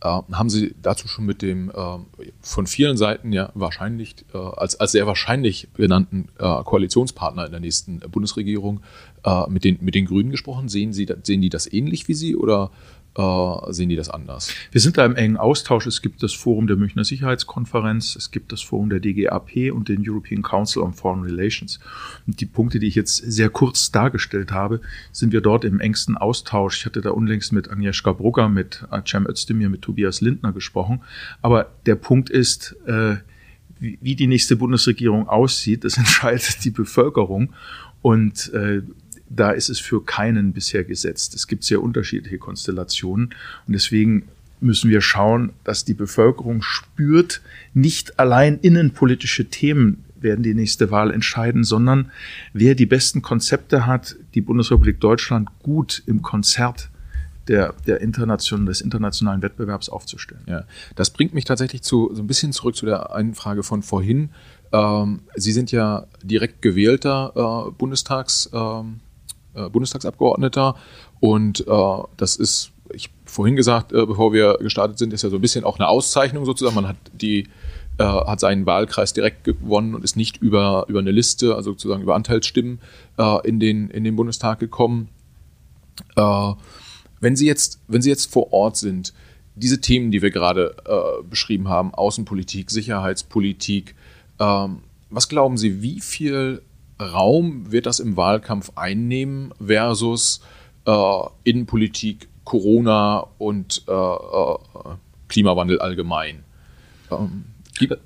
Äh, haben Sie dazu schon mit dem äh, von vielen Seiten ja wahrscheinlich äh, als, als sehr wahrscheinlich genannten äh, Koalitionspartner in der nächsten Bundesregierung äh, mit, den, mit den Grünen gesprochen? Sehen, Sie, sehen die das ähnlich wie Sie oder äh, sehen die das anders? Wir sind da im engen Austausch. Es gibt das Forum der Münchner Sicherheitskonferenz, es gibt das Forum der DGAP und den European Council on Foreign Relations. Und die Punkte, die ich jetzt sehr kurz dargestellt habe, sind wir dort im engsten Austausch. Ich hatte da unlängst mit Agnieszka Brugger, mit Cem Özdemir, mit Tobias Lindner gesprochen. Aber der Punkt ist, äh, wie die nächste Bundesregierung aussieht, das entscheidet die Bevölkerung. Und äh, da ist es für keinen bisher gesetzt. Es gibt sehr unterschiedliche Konstellationen und deswegen müssen wir schauen, dass die Bevölkerung spürt, nicht allein innenpolitische Themen werden die nächste Wahl entscheiden, sondern wer die besten Konzepte hat, die Bundesrepublik Deutschland gut im Konzert der, der internationalen, des internationalen Wettbewerbs aufzustellen. Ja, das bringt mich tatsächlich zu, so ein bisschen zurück zu der einen Frage von vorhin. Ähm, Sie sind ja direkt gewählter äh, Bundestags, ähm, äh, Bundestagsabgeordneter und äh, das ist, ich vorhin gesagt, äh, bevor wir gestartet sind, ist ja so ein bisschen auch eine Auszeichnung sozusagen. Man hat die äh, hat seinen Wahlkreis direkt gewonnen und ist nicht über, über eine Liste, also sozusagen über Anteilsstimmen äh, in, den, in den Bundestag gekommen. Wenn Sie jetzt, wenn Sie jetzt vor Ort sind, diese Themen, die wir gerade beschrieben haben, Außenpolitik, Sicherheitspolitik, ähm, was glauben Sie, wie viel Raum wird das im Wahlkampf einnehmen versus äh, Innenpolitik, Corona und äh, äh Klimawandel allgemein? Ähm,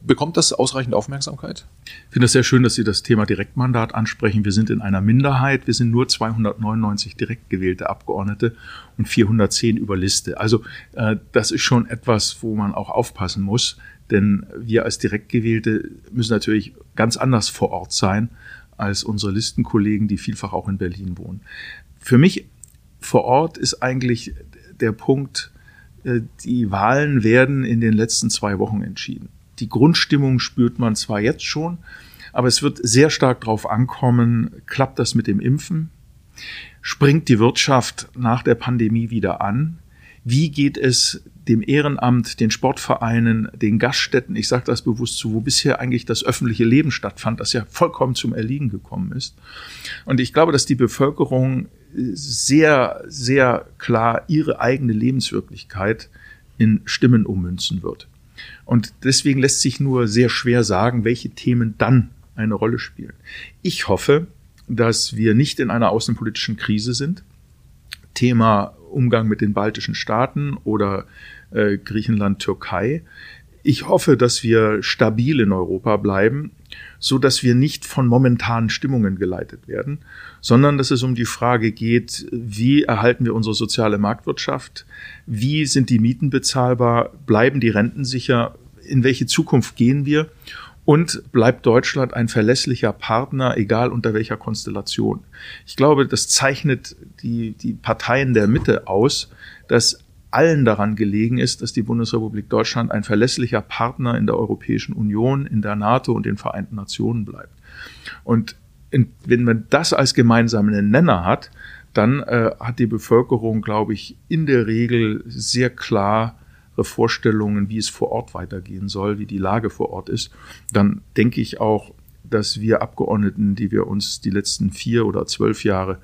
Bekommt das ausreichend Aufmerksamkeit? Ich finde es sehr schön, dass Sie das Thema Direktmandat ansprechen. Wir sind in einer Minderheit. Wir sind nur 299 direkt gewählte Abgeordnete und 410 über Liste. Also äh, das ist schon etwas, wo man auch aufpassen muss. Denn wir als Direktgewählte müssen natürlich ganz anders vor Ort sein als unsere Listenkollegen, die vielfach auch in Berlin wohnen. Für mich vor Ort ist eigentlich der Punkt, äh, die Wahlen werden in den letzten zwei Wochen entschieden. Die Grundstimmung spürt man zwar jetzt schon, aber es wird sehr stark darauf ankommen, klappt das mit dem Impfen? Springt die Wirtschaft nach der Pandemie wieder an? Wie geht es dem Ehrenamt, den Sportvereinen, den Gaststätten, ich sage das bewusst zu, wo bisher eigentlich das öffentliche Leben stattfand, das ja vollkommen zum Erliegen gekommen ist. Und ich glaube, dass die Bevölkerung sehr, sehr klar ihre eigene Lebenswirklichkeit in Stimmen ummünzen wird. Und deswegen lässt sich nur sehr schwer sagen, welche Themen dann eine Rolle spielen. Ich hoffe, dass wir nicht in einer außenpolitischen Krise sind. Thema Umgang mit den baltischen Staaten oder äh, Griechenland, Türkei. Ich hoffe, dass wir stabil in Europa bleiben, so dass wir nicht von momentanen Stimmungen geleitet werden, sondern dass es um die Frage geht, wie erhalten wir unsere soziale Marktwirtschaft? Wie sind die Mieten bezahlbar? Bleiben die Renten sicher? In welche Zukunft gehen wir? Und bleibt Deutschland ein verlässlicher Partner, egal unter welcher Konstellation? Ich glaube, das zeichnet die, die Parteien der Mitte aus, dass allen daran gelegen ist, dass die Bundesrepublik Deutschland ein verlässlicher Partner in der Europäischen Union, in der NATO und den Vereinten Nationen bleibt. Und wenn man das als gemeinsamen Nenner hat, dann äh, hat die Bevölkerung, glaube ich, in der Regel sehr klare Vorstellungen, wie es vor Ort weitergehen soll, wie die Lage vor Ort ist. Dann denke ich auch, dass wir Abgeordneten, die wir uns die letzten vier oder zwölf Jahre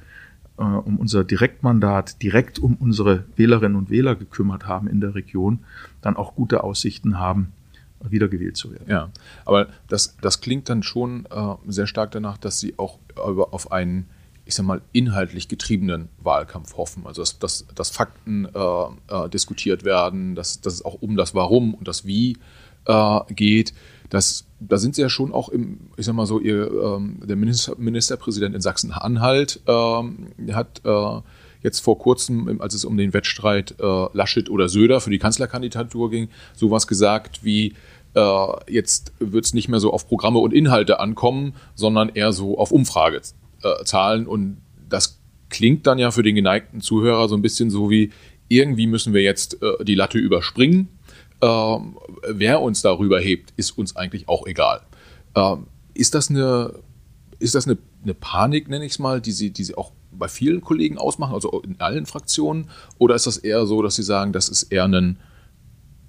äh, um unser Direktmandat direkt um unsere Wählerinnen und Wähler gekümmert haben in der Region, dann auch gute Aussichten haben, wiedergewählt zu werden. Ja, aber das, das klingt dann schon äh, sehr stark danach, dass Sie auch auf einen, ich sag mal, inhaltlich getriebenen Wahlkampf hoffen. Also dass, dass, dass Fakten äh, äh, diskutiert werden, dass, dass es auch um das Warum und das Wie äh, geht. Das, da sind sie ja schon auch im, ich sag mal so, ihr, ähm, der Minister, Ministerpräsident in Sachsen-Anhalt ähm, hat äh, jetzt vor kurzem, als es um den Wettstreit äh, Laschet oder Söder für die Kanzlerkandidatur ging, sowas gesagt wie, äh, jetzt wird es nicht mehr so auf Programme und Inhalte ankommen, sondern eher so auf Umfragezahlen. Und das klingt dann ja für den geneigten Zuhörer so ein bisschen so wie, irgendwie müssen wir jetzt äh, die Latte überspringen ähm, wer uns darüber hebt, ist uns eigentlich auch egal. Ähm, ist das eine, ist das eine, eine Panik, nenne ich es mal, die Sie, die Sie auch bei vielen Kollegen ausmachen, also in allen Fraktionen? Oder ist das eher so, dass Sie sagen, das ist eher ein,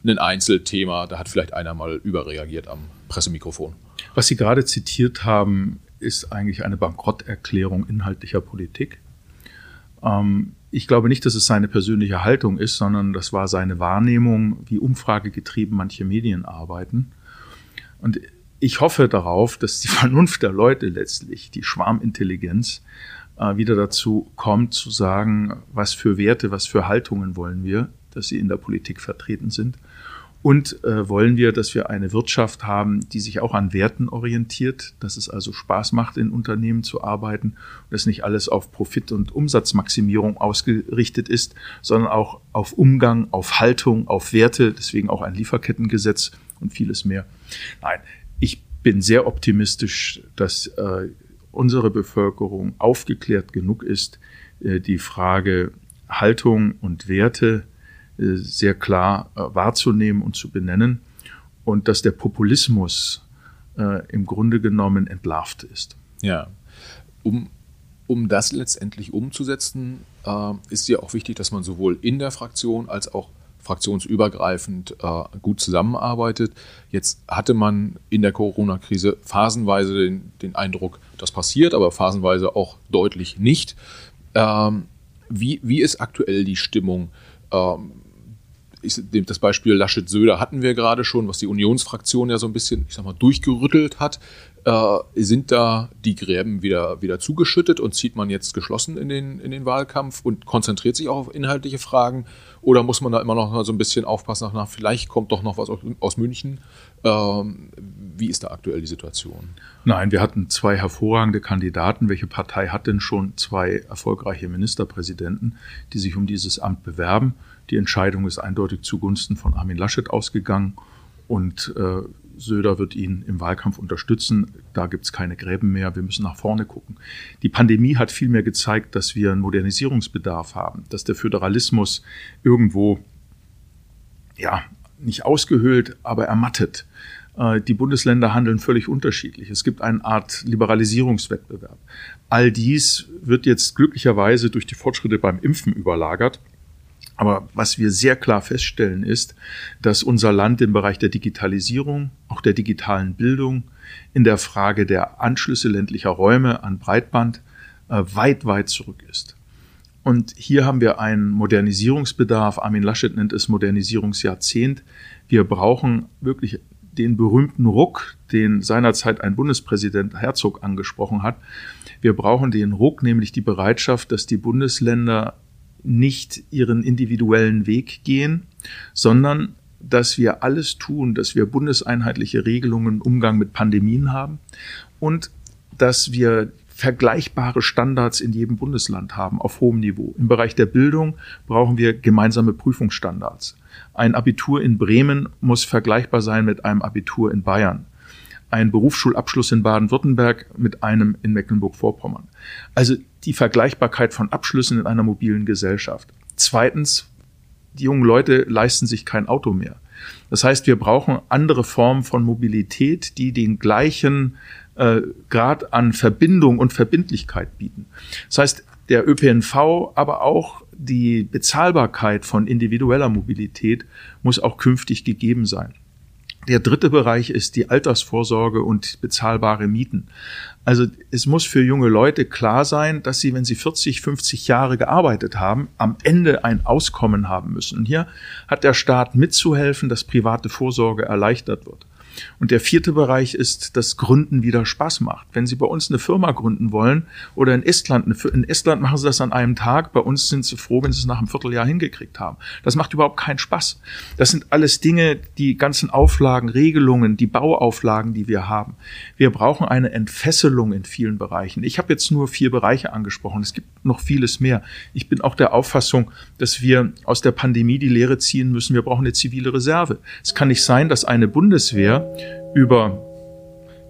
ein Einzelthema, da hat vielleicht einer mal überreagiert am Pressemikrofon? Was Sie gerade zitiert haben, ist eigentlich eine Bankrotterklärung inhaltlicher Politik. Ähm, ich glaube nicht, dass es seine persönliche Haltung ist, sondern das war seine Wahrnehmung, wie umfragegetrieben manche Medien arbeiten. Und ich hoffe darauf, dass die Vernunft der Leute letztlich, die Schwarmintelligenz, äh, wieder dazu kommt zu sagen, was für Werte, was für Haltungen wollen wir, dass sie in der Politik vertreten sind und äh, wollen wir, dass wir eine Wirtschaft haben, die sich auch an Werten orientiert, dass es also Spaß macht, in Unternehmen zu arbeiten, dass nicht alles auf Profit- und Umsatzmaximierung ausgerichtet ist, sondern auch auf Umgang, auf Haltung, auf Werte, deswegen auch ein Lieferkettengesetz und vieles mehr. Nein, ich bin sehr optimistisch, dass äh, unsere Bevölkerung aufgeklärt genug ist, äh, die Frage Haltung und Werte sehr klar äh, wahrzunehmen und zu benennen und dass der Populismus äh, im Grunde genommen entlarvt ist. Ja. Um, um das letztendlich umzusetzen, äh, ist ja auch wichtig, dass man sowohl in der Fraktion als auch fraktionsübergreifend äh, gut zusammenarbeitet. Jetzt hatte man in der Corona-Krise phasenweise den, den, Eindruck, das passiert, aber phasenweise auch deutlich nicht. Ähm, wie, wie ist aktuell die Stimmung? Ich, das Beispiel Laschet-Söder hatten wir gerade schon, was die Unionsfraktion ja so ein bisschen, ich sag mal, durchgerüttelt hat. Äh, sind da die Gräben wieder, wieder zugeschüttet und zieht man jetzt geschlossen in den, in den Wahlkampf und konzentriert sich auch auf inhaltliche Fragen? Oder muss man da immer noch so ein bisschen aufpassen, nach, vielleicht kommt doch noch was aus, aus München? Ähm, wie ist da aktuell die Situation? Nein, wir hatten zwei hervorragende Kandidaten. Welche Partei hat denn schon zwei erfolgreiche Ministerpräsidenten, die sich um dieses Amt bewerben? Die Entscheidung ist eindeutig zugunsten von Armin Laschet ausgegangen und äh, Söder wird ihn im Wahlkampf unterstützen. Da gibt es keine Gräben mehr. Wir müssen nach vorne gucken. Die Pandemie hat vielmehr gezeigt, dass wir einen Modernisierungsbedarf haben, dass der Föderalismus irgendwo ja nicht ausgehöhlt, aber ermattet. Äh, die Bundesländer handeln völlig unterschiedlich. Es gibt eine Art Liberalisierungswettbewerb. All dies wird jetzt glücklicherweise durch die Fortschritte beim Impfen überlagert. Aber was wir sehr klar feststellen ist, dass unser Land im Bereich der Digitalisierung, auch der digitalen Bildung, in der Frage der Anschlüsse ländlicher Räume an Breitband äh, weit, weit zurück ist. Und hier haben wir einen Modernisierungsbedarf. Armin Laschet nennt es Modernisierungsjahrzehnt. Wir brauchen wirklich den berühmten Ruck, den seinerzeit ein Bundespräsident Herzog angesprochen hat. Wir brauchen den Ruck, nämlich die Bereitschaft, dass die Bundesländer nicht ihren individuellen Weg gehen, sondern dass wir alles tun, dass wir bundeseinheitliche Regelungen im Umgang mit Pandemien haben und dass wir vergleichbare Standards in jedem Bundesland haben auf hohem Niveau. Im Bereich der Bildung brauchen wir gemeinsame Prüfungsstandards. Ein Abitur in Bremen muss vergleichbar sein mit einem Abitur in Bayern. Ein Berufsschulabschluss in Baden-Württemberg mit einem in Mecklenburg-Vorpommern. Also die Vergleichbarkeit von Abschlüssen in einer mobilen Gesellschaft. Zweitens, die jungen Leute leisten sich kein Auto mehr. Das heißt, wir brauchen andere Formen von Mobilität, die den gleichen äh, Grad an Verbindung und Verbindlichkeit bieten. Das heißt, der ÖPNV, aber auch die Bezahlbarkeit von individueller Mobilität muss auch künftig gegeben sein. Der dritte Bereich ist die Altersvorsorge und bezahlbare Mieten. Also es muss für junge Leute klar sein, dass sie, wenn sie 40, 50 Jahre gearbeitet haben, am Ende ein Auskommen haben müssen. Und hier hat der Staat mitzuhelfen, dass private Vorsorge erleichtert wird. Und der vierte Bereich ist, dass Gründen wieder Spaß macht. Wenn Sie bei uns eine Firma gründen wollen oder in Estland, in Estland machen Sie das an einem Tag, bei uns sind Sie froh, wenn Sie es nach einem Vierteljahr hingekriegt haben. Das macht überhaupt keinen Spaß. Das sind alles Dinge, die ganzen Auflagen, Regelungen, die Bauauflagen, die wir haben. Wir brauchen eine Entfesselung in vielen Bereichen. Ich habe jetzt nur vier Bereiche angesprochen. Es gibt noch vieles mehr. Ich bin auch der Auffassung, dass wir aus der Pandemie die Lehre ziehen müssen. Wir brauchen eine zivile Reserve. Es kann nicht sein, dass eine Bundeswehr über.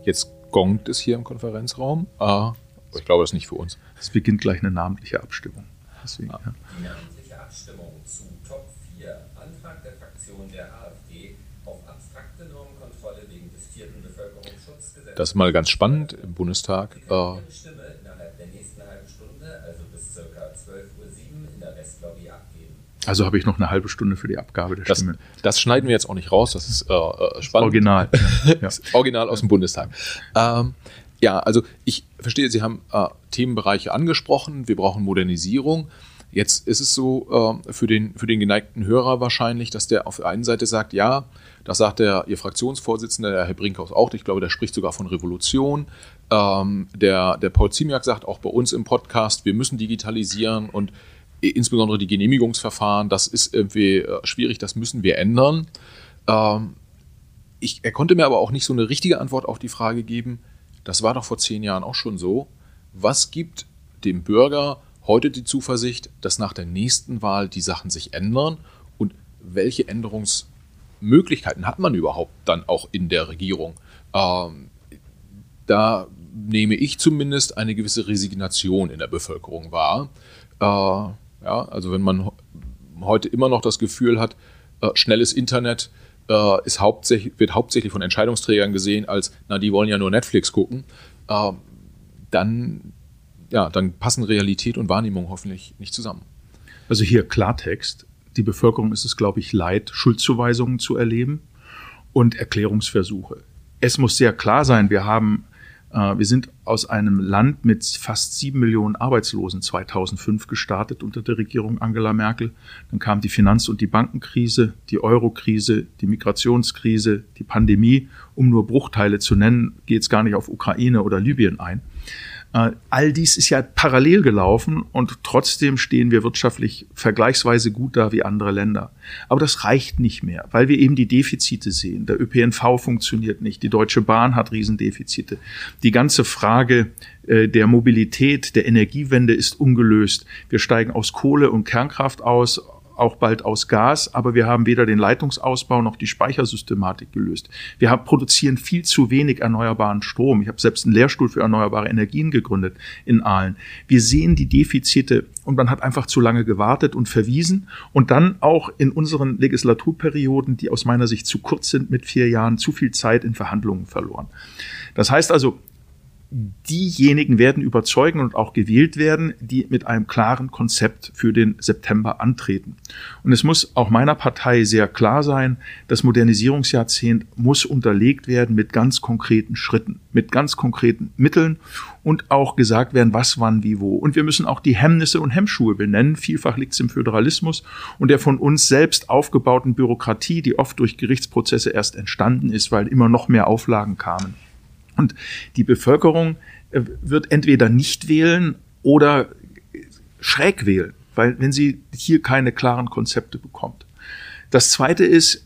Jetzt gongt es hier im Konferenzraum. Ah, ich glaube, das ist nicht für uns. Es beginnt gleich eine namentliche Abstimmung. Deswegen, ah. ja. Die namentliche Abstimmung zu Top 4, Antrag der Fraktion der AfD auf abstrakte Normkontrolle wegen des vierten Bevölkerungsschutzgesetzes. Das ist mal ganz spannend im Bundestag. Äh, Stimme innerhalb der nächsten halben Stunde, also bis ca. 12.07 Uhr in der Restlobby abgeben. Also habe ich noch eine halbe Stunde für die Abgabe der das, Stimme. Das schneiden wir jetzt auch nicht raus, das ist äh, äh spannend. Original. Ja. Original aus dem Bundestag. Ähm, ja, also ich verstehe, Sie haben äh, Themenbereiche angesprochen, wir brauchen Modernisierung. Jetzt ist es so äh, für, den, für den geneigten Hörer wahrscheinlich, dass der auf der einen Seite sagt, ja, das sagt der, Ihr Fraktionsvorsitzender, der Herr Brinkhaus auch, ich glaube, der spricht sogar von Revolution. Ähm, der, der Paul Ziemiak sagt auch bei uns im Podcast, wir müssen digitalisieren und insbesondere die Genehmigungsverfahren, das ist irgendwie äh, schwierig, das müssen wir ändern. Ähm, ich, er konnte mir aber auch nicht so eine richtige Antwort auf die Frage geben, das war doch vor zehn Jahren auch schon so. Was gibt dem Bürger heute die Zuversicht, dass nach der nächsten Wahl die Sachen sich ändern und welche Änderungsmöglichkeiten hat man überhaupt dann auch in der Regierung? Ähm, da nehme ich zumindest eine gewisse Resignation in der Bevölkerung wahr. Äh, ja, also wenn man heute immer noch das Gefühl hat, äh, schnelles Internet, äh, ist hauptsächlich, wird hauptsächlich von Entscheidungsträgern gesehen als, na, die wollen ja nur Netflix gucken, äh, dann, ja, dann passen Realität und Wahrnehmung hoffentlich nicht zusammen. Also hier Klartext. Die Bevölkerung ist es, glaube ich, leid, Schuldzuweisungen zu erleben und Erklärungsversuche. Es muss sehr klar sein, wir haben wir sind aus einem Land mit fast sieben Millionen Arbeitslosen 2005 gestartet unter der Regierung Angela Merkel. Dann kam die Finanz- und die Bankenkrise, die Eurokrise, die Migrationskrise, die Pandemie. Um nur Bruchteile zu nennen, geht es gar nicht auf Ukraine oder Libyen ein. Äh, all dies ist ja parallel gelaufen und trotzdem stehen wir wirtschaftlich vergleichsweise gut da wie andere Länder. Aber das reicht nicht mehr, weil wir eben die Defizite sehen. Der ÖPNV funktioniert nicht, die Deutsche Bahn hat Riesendefizite. Die ganze Frage äh, der Mobilität, der Energiewende ist ungelöst. Wir steigen aus Kohle und Kernkraft aus, auch bald aus Gas, aber wir haben weder den Leitungsausbau noch die Speichersystematik gelöst. Wir haben, produzieren viel zu wenig erneuerbaren Strom. Ich habe selbst einen Lehrstuhl für erneuerbare Energien gegründet in Aalen. Wir sehen die Defizite und man hat einfach zu lange gewartet und verwiesen und dann auch in unseren Legislaturperioden, die aus meiner Sicht zu kurz sind mit vier Jahren, zu viel Zeit in Verhandlungen verloren. Das heißt also, diejenigen werden überzeugen und auch gewählt werden, die mit einem klaren Konzept für den September antreten. Und es muss auch meiner Partei sehr klar sein, das Modernisierungsjahrzehnt muss unterlegt werden mit ganz konkreten Schritten, mit ganz konkreten Mitteln und auch gesagt werden, was, wann, wie, wo. Und wir müssen auch die Hemmnisse und Hemmschuhe benennen. Vielfach liegt es im Föderalismus und der von uns selbst aufgebauten Bürokratie, die oft durch Gerichtsprozesse erst entstanden ist, weil immer noch mehr Auflagen kamen. Und die Bevölkerung äh, wird entweder nicht wählen oder schräg wählen, weil wenn sie hier keine klaren Konzepte bekommt. Das zweite ist,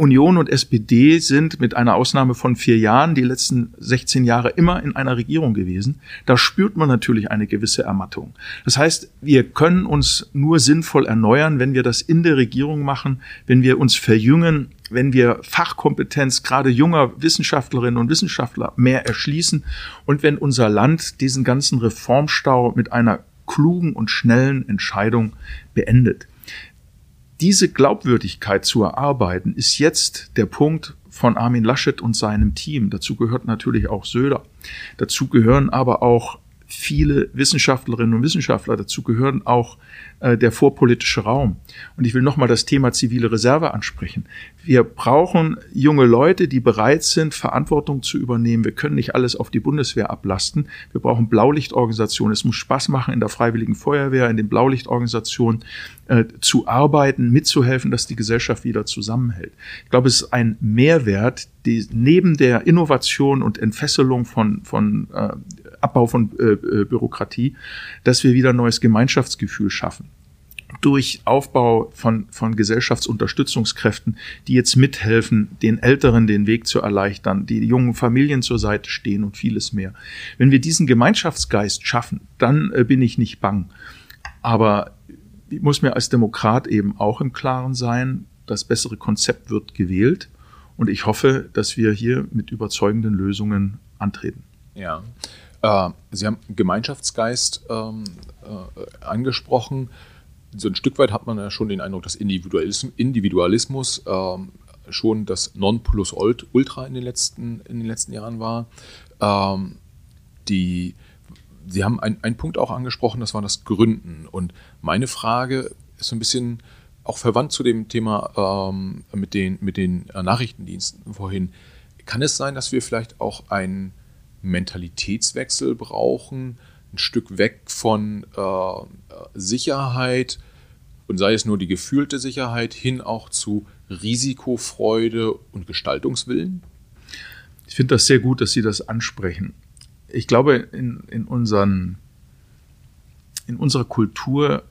Union und SPD sind mit einer Ausnahme von vier Jahren die letzten 16 Jahre immer in einer Regierung gewesen. Da spürt man natürlich eine gewisse Ermattung. Das heißt, wir können uns nur sinnvoll erneuern, wenn wir das in der Regierung machen, wenn wir uns verjüngen, wenn wir Fachkompetenz gerade junger Wissenschaftlerinnen und Wissenschaftler mehr erschließen und wenn unser Land diesen ganzen Reformstau mit einer klugen und schnellen Entscheidung beendet diese Glaubwürdigkeit zu erarbeiten, ist jetzt der Punkt von Armin Laschet und seinem Team. Dazu gehört natürlich auch Söder. Dazu gehören aber auch viele Wissenschaftlerinnen und Wissenschaftler. Dazu gehören auch äh, der vorpolitische Raum. Und ich will nochmal das Thema zivile Reserve ansprechen. Wir brauchen junge Leute, die bereit sind, Verantwortung zu übernehmen. Wir können nicht alles auf die Bundeswehr ablasten. Wir brauchen Blaulichtorganisationen. Es muss Spaß machen, in der Freiwilligen Feuerwehr, in den Blaulichtorganisationen äh, zu arbeiten, mitzuhelfen, dass die Gesellschaft wieder zusammenhält. Ich glaube, es ist ein Mehrwert, die neben der Innovation und Entfesselung von, von äh, Abbau von äh, äh, Bürokratie, dass wir wieder ein neues Gemeinschaftsgefühl schaffen durch Aufbau von, von Gesellschaftsunterstützungskräften, die jetzt mithelfen, den Älteren den Weg zu erleichtern, die jungen Familien zur Seite stehen und vieles mehr. Wenn wir diesen Gemeinschaftsgeist schaffen, dann äh, bin ich nicht bang. Aber ich muss mir als Demokrat eben auch im Klaren sein, das bessere Konzept wird gewählt und ich hoffe, dass wir hier mit überzeugenden Lösungen antreten. Ja. Äh, Sie haben Gemeinschaftsgeist ähm, äh, angesprochen. So ein Stück weit hat man ja schon den Eindruck, dass Individualismus, Individualismus ähm, schon das Nonplusultra in den letzten, in den letzten Jahren war. Ähm, die, Sie haben einen Punkt auch angesprochen, das war das Gründen. Und meine Frage ist so ein bisschen auch verwandt zu dem Thema ähm, mit, den, mit den Nachrichtendiensten vorhin. Kann es sein, dass wir vielleicht auch ein Mentalitätswechsel brauchen, ein Stück weg von äh, Sicherheit und sei es nur die gefühlte Sicherheit hin auch zu Risikofreude und Gestaltungswillen? Ich finde das sehr gut, dass Sie das ansprechen. Ich glaube, in, in, unseren, in unserer Kultur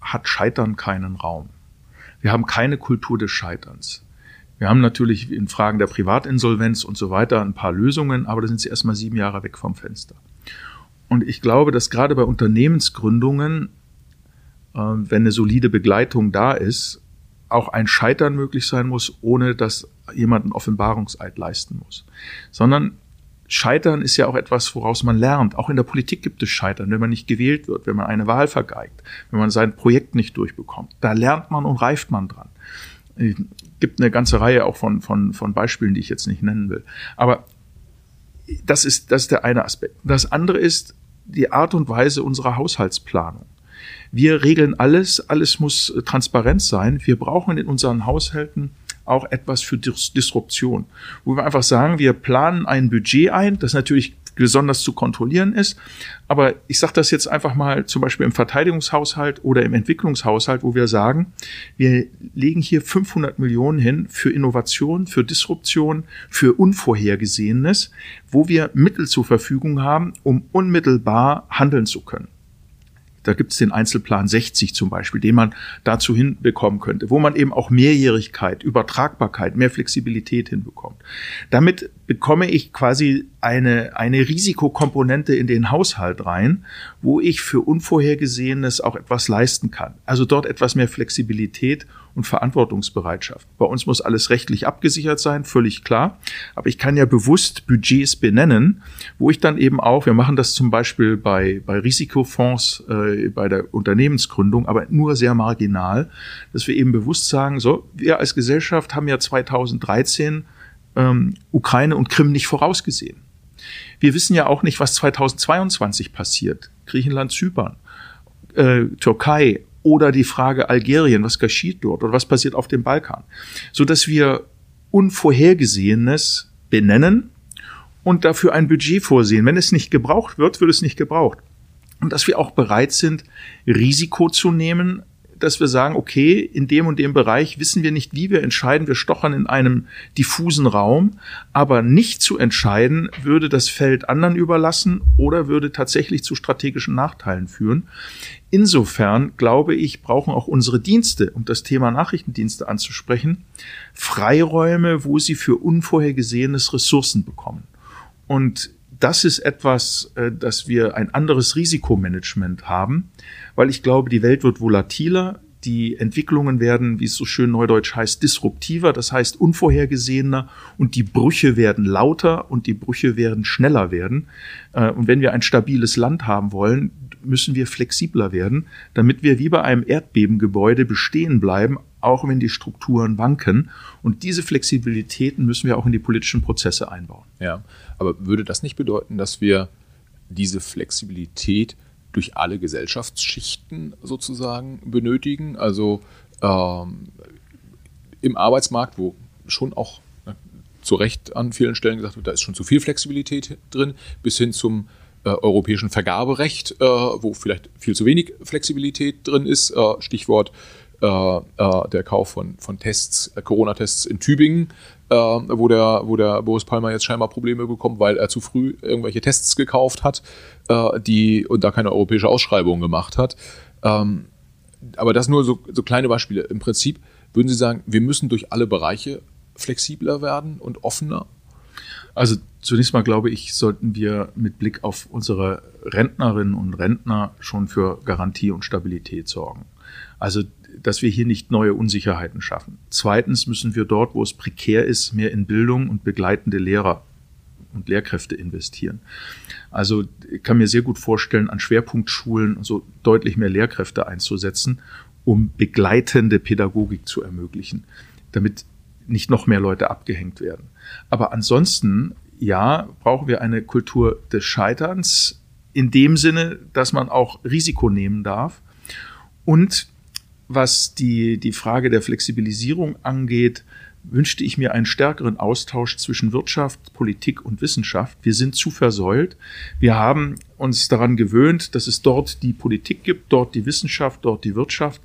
hat Scheitern keinen Raum. Wir haben keine Kultur des Scheiterns. Wir haben natürlich in Fragen der Privatinsolvenz und so weiter ein paar Lösungen, aber da sind sie erstmal sieben Jahre weg vom Fenster. Und ich glaube, dass gerade bei Unternehmensgründungen, äh, wenn eine solide Begleitung da ist, auch ein Scheitern möglich sein muss, ohne dass jemand einen Offenbarungseid leisten muss. Sondern Scheitern ist ja auch etwas, woraus man lernt. Auch in der Politik gibt es Scheitern, wenn man nicht gewählt wird, wenn man eine Wahl vergeigt, wenn man sein Projekt nicht durchbekommt. Da lernt man und reift man dran. Es gibt eine ganze Reihe auch von, von, von Beispielen, die ich jetzt nicht nennen will. Aber das ist, das ist der eine Aspekt. Das andere ist die Art und Weise unserer Haushaltsplanung. Wir regeln alles, alles muss transparent sein. Wir brauchen in unseren Haushalten auch etwas für Disruption, wo wir einfach sagen, wir planen ein Budget ein, das natürlich besonders zu kontrollieren ist. Aber ich sage das jetzt einfach mal zum Beispiel im Verteidigungshaushalt oder im Entwicklungshaushalt, wo wir sagen, wir legen hier 500 Millionen hin für Innovation, für Disruption, für Unvorhergesehenes, wo wir Mittel zur Verfügung haben, um unmittelbar handeln zu können. Da gibt es den Einzelplan 60 zum Beispiel, den man dazu hinbekommen könnte, wo man eben auch Mehrjährigkeit, Übertragbarkeit, mehr Flexibilität hinbekommt. Damit bekomme ich quasi eine, eine Risikokomponente in den Haushalt rein, wo ich für Unvorhergesehenes auch etwas leisten kann. Also dort etwas mehr Flexibilität und Verantwortungsbereitschaft. Bei uns muss alles rechtlich abgesichert sein, völlig klar. Aber ich kann ja bewusst Budgets benennen, wo ich dann eben auch, wir machen das zum Beispiel bei, bei Risikofonds, äh, bei der Unternehmensgründung, aber nur sehr marginal, dass wir eben bewusst sagen, so, wir als Gesellschaft haben ja 2013 ähm, Ukraine und Krim nicht vorausgesehen. Wir wissen ja auch nicht, was 2022 passiert. Griechenland, Zypern, äh, Türkei, oder die Frage Algerien, was geschieht dort oder was passiert auf dem Balkan, so dass wir Unvorhergesehenes benennen und dafür ein Budget vorsehen. Wenn es nicht gebraucht wird, wird es nicht gebraucht. Und dass wir auch bereit sind, Risiko zu nehmen, dass wir sagen, okay, in dem und dem Bereich wissen wir nicht, wie wir entscheiden. Wir stochern in einem diffusen Raum, aber nicht zu entscheiden, würde das Feld anderen überlassen oder würde tatsächlich zu strategischen Nachteilen führen. Insofern glaube ich, brauchen auch unsere Dienste, um das Thema Nachrichtendienste anzusprechen, Freiräume, wo sie für unvorhergesehenes Ressourcen bekommen. Und das ist etwas, äh, dass wir ein anderes Risikomanagement haben, weil ich glaube, die Welt wird volatiler, die Entwicklungen werden, wie es so schön neudeutsch heißt, disruptiver, das heißt unvorhergesehener und die Brüche werden lauter und die Brüche werden schneller werden. Äh, und wenn wir ein stabiles Land haben wollen, müssen wir flexibler werden, damit wir wie bei einem Erdbebengebäude bestehen bleiben, auch wenn die Strukturen wanken. Und diese Flexibilitäten müssen wir auch in die politischen Prozesse einbauen. Ja, aber würde das nicht bedeuten, dass wir diese Flexibilität durch alle Gesellschaftsschichten sozusagen benötigen? Also ähm, im Arbeitsmarkt, wo schon auch ne, zu Recht an vielen Stellen gesagt wird, da ist schon zu viel Flexibilität drin, bis hin zum äh, europäischen Vergaberecht, äh, wo vielleicht viel zu wenig Flexibilität drin ist. Äh, Stichwort äh, äh, der Kauf von, von Tests, äh, Corona-Tests in Tübingen, wo, der, wo der Boris Palmer jetzt scheinbar Probleme bekommt, weil er zu früh irgendwelche Tests gekauft hat, die und da keine europäische Ausschreibung gemacht hat. Ähm, aber das nur so, so kleine Beispiele. Im Prinzip würden Sie sagen, wir müssen durch alle Bereiche flexibler werden und offener? Also zunächst mal glaube ich, sollten wir mit Blick auf unsere Rentnerinnen und Rentner schon für Garantie und Stabilität sorgen. Also dass wir hier nicht neue Unsicherheiten schaffen. Zweitens müssen wir dort, wo es prekär ist, mehr in Bildung und begleitende Lehrer und Lehrkräfte investieren. Also ich kann mir sehr gut vorstellen, an Schwerpunktschulen so deutlich mehr Lehrkräfte einzusetzen, um begleitende Pädagogik zu ermöglichen, damit nicht noch mehr Leute abgehängt werden. Aber ansonsten, ja, brauchen wir eine Kultur des Scheiterns in dem Sinne, dass man auch Risiko nehmen darf und was die, die Frage der Flexibilisierung angeht, wünschte ich mir einen stärkeren Austausch zwischen Wirtschaft, Politik und Wissenschaft. Wir sind zu versäult. Wir haben uns daran gewöhnt, dass es dort die Politik gibt, dort die Wissenschaft, dort die Wirtschaft.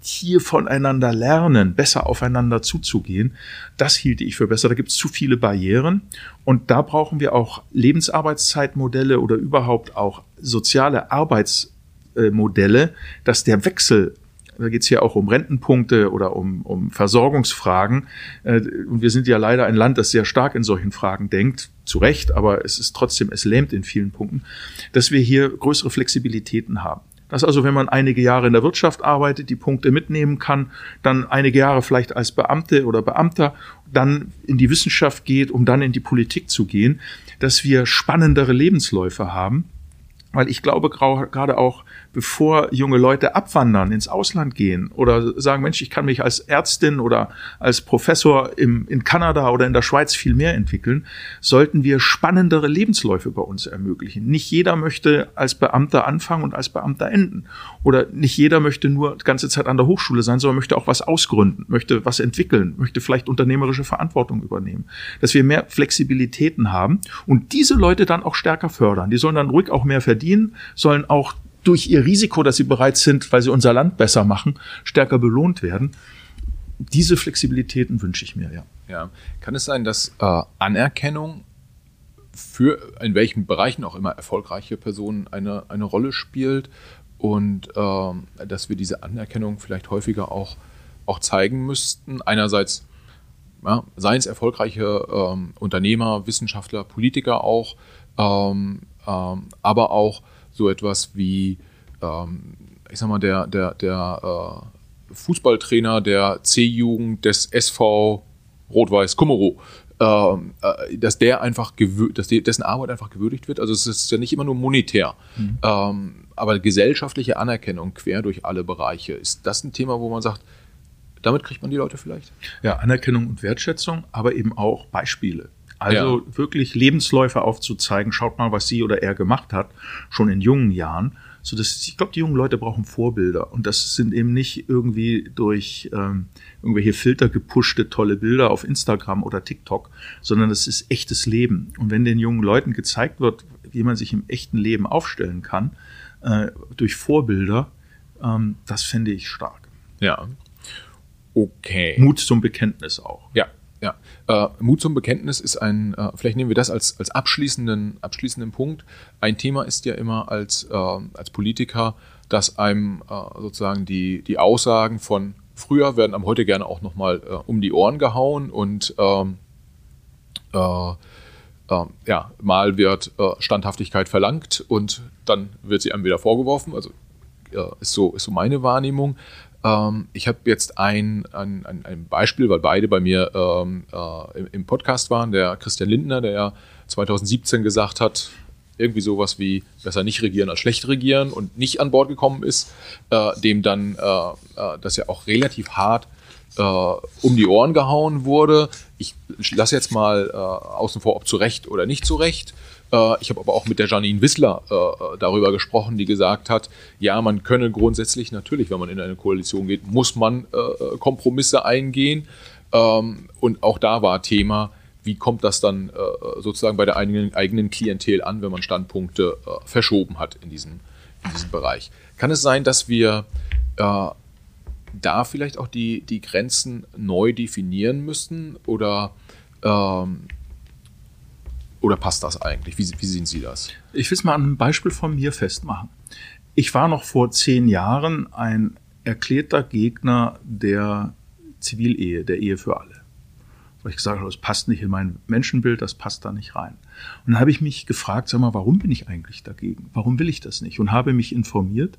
Hier voneinander lernen, besser aufeinander zuzugehen, das hielte ich für besser. Da gibt es zu viele Barrieren. Und da brauchen wir auch Lebensarbeitszeitmodelle oder überhaupt auch soziale Arbeitsmodelle, dass der Wechsel da geht es hier auch um Rentenpunkte oder um, um Versorgungsfragen. Äh, und wir sind ja leider ein Land, das sehr stark in solchen Fragen denkt, zu Recht, aber es ist trotzdem, es lähmt in vielen Punkten, dass wir hier größere Flexibilitäten haben. Dass also, wenn man einige Jahre in der Wirtschaft arbeitet, die Punkte mitnehmen kann, dann einige Jahre vielleicht als Beamte oder Beamter, dann in die Wissenschaft geht, um dann in die Politik zu gehen, dass wir spannendere Lebensläufe haben Weil ich glaube, gerade auch bevor junge Leute abwandern, ins Ausland gehen oder sagen, Mensch, ich kann mich als Ärztin oder als Professor im, in Kanada oder in der Schweiz viel mehr entwickeln, sollten wir spannendere Lebensläufe bei uns ermöglichen. Nicht jeder möchte als Beamter anfangen und als Beamter enden. Oder nicht jeder möchte nur die ganze Zeit an der Hochschule sein, sondern möchte auch was ausgründen, möchte was entwickeln, möchte vielleicht unternehmerische Verantwortung übernehmen. Dass wir mehr Flexibilitäten haben und diese Leute dann auch stärker fördern. Die sollen dann ruhig auch mehr verdienen, sollen auch durch ihr Risiko, dass sie bereit sind, weil sie unser Land besser machen, stärker belohnt werden. Diese Flexibilitäten wünsche ich mir, ja. Ja. Kann es sein, dass äh, Anerkennung für in welchen Bereichen auch immer erfolgreiche Personen eine, eine Rolle spielt und äh, dass wir diese Anerkennung vielleicht häufiger auch, auch zeigen müssten? Einerseits ja, seien es erfolgreiche ähm, Unternehmer, Wissenschaftler, Politiker auch, ähm, ähm, aber auch so etwas wie, ähm, ich sag mal, der, der, der äh, Fußballtrainer der C-Jugend des SV Rot-Weiß Kummerow, ähm, äh, dass der einfach dass die, dessen Arbeit einfach gewürdigt wird. Also es ist ja nicht immer nur monetär, mhm. ähm, aber gesellschaftliche Anerkennung quer durch alle Bereiche. Ist das ein Thema, wo man sagt, damit kriegt man die Leute vielleicht? Ja, Anerkennung und Wertschätzung, aber eben auch Beispiele. Also ja. wirklich Lebensläufe aufzuzeigen, schaut mal, was sie oder er gemacht hat, schon in jungen Jahren. So dass ich glaube, die jungen Leute brauchen Vorbilder und das sind eben nicht irgendwie durch ähm, irgendwelche Filter gepushte tolle Bilder auf Instagram oder TikTok, sondern das ist echtes Leben. Und wenn den jungen Leuten gezeigt wird, wie man sich im echten Leben aufstellen kann äh, durch Vorbilder, ähm, das fände ich stark. Ja. Okay. Mut zum Bekenntnis auch. Ja. Ja, äh, Mut zum Bekenntnis ist ein, äh, vielleicht nehmen wir das als, als abschließenden, abschließenden Punkt. Ein Thema ist ja immer als, äh, als Politiker, dass einem äh, sozusagen die, die Aussagen von früher werden einem heute gerne auch nochmal äh, um die Ohren gehauen und ähm, äh, ja, mal wird Standhaftigkeit verlangt und dann wird sie einem wieder vorgeworfen. Also ist so, ist so meine Wahrnehmung. Ähm, ich habe jetzt ein, ein, ein, Beispiel, weil beide bei mir ähm, äh, im Podcast waren, der Christian Lindner, der ja 2017 gesagt hat, irgendwie sowas wie besser nicht regieren als schlecht regieren und nicht an Bord gekommen ist, äh, dem dann äh, äh das ja auch relativ hart äh, um die Ohren gehauen wurde. Ich lasse jetzt mal äh, außen vor, ob zu Recht oder nicht zu Recht. Äh, ich habe aber auch mit der Janine Wissler äh, darüber gesprochen, die gesagt hat, ja, man könne grundsätzlich natürlich, wenn man in eine Koalition geht, muss man äh, Kompromisse eingehen. Ähm, und auch da war Thema, wie kommt das dann sozusagen bei der eigenen, eigenen Klientel an, wenn man Standpunkte verschoben hat in diesem, in diesem Bereich. Kann es sein, dass wir da vielleicht auch die, die Grenzen neu definieren müssen oder ähm, oder passt das eigentlich? Wie, wie sehen Sie das? Ich will es mal an einem Beispiel von mir festmachen. Ich war noch vor zehn Jahren ein erklärter Gegner der Zivilehe, der Ehe für alle. Weil ich gesagt habe, das passt nicht in mein Menschenbild, das passt da nicht rein. Und dann habe ich mich gefragt, sag mal, warum bin ich eigentlich dagegen? Warum will ich das nicht? Und habe mich informiert.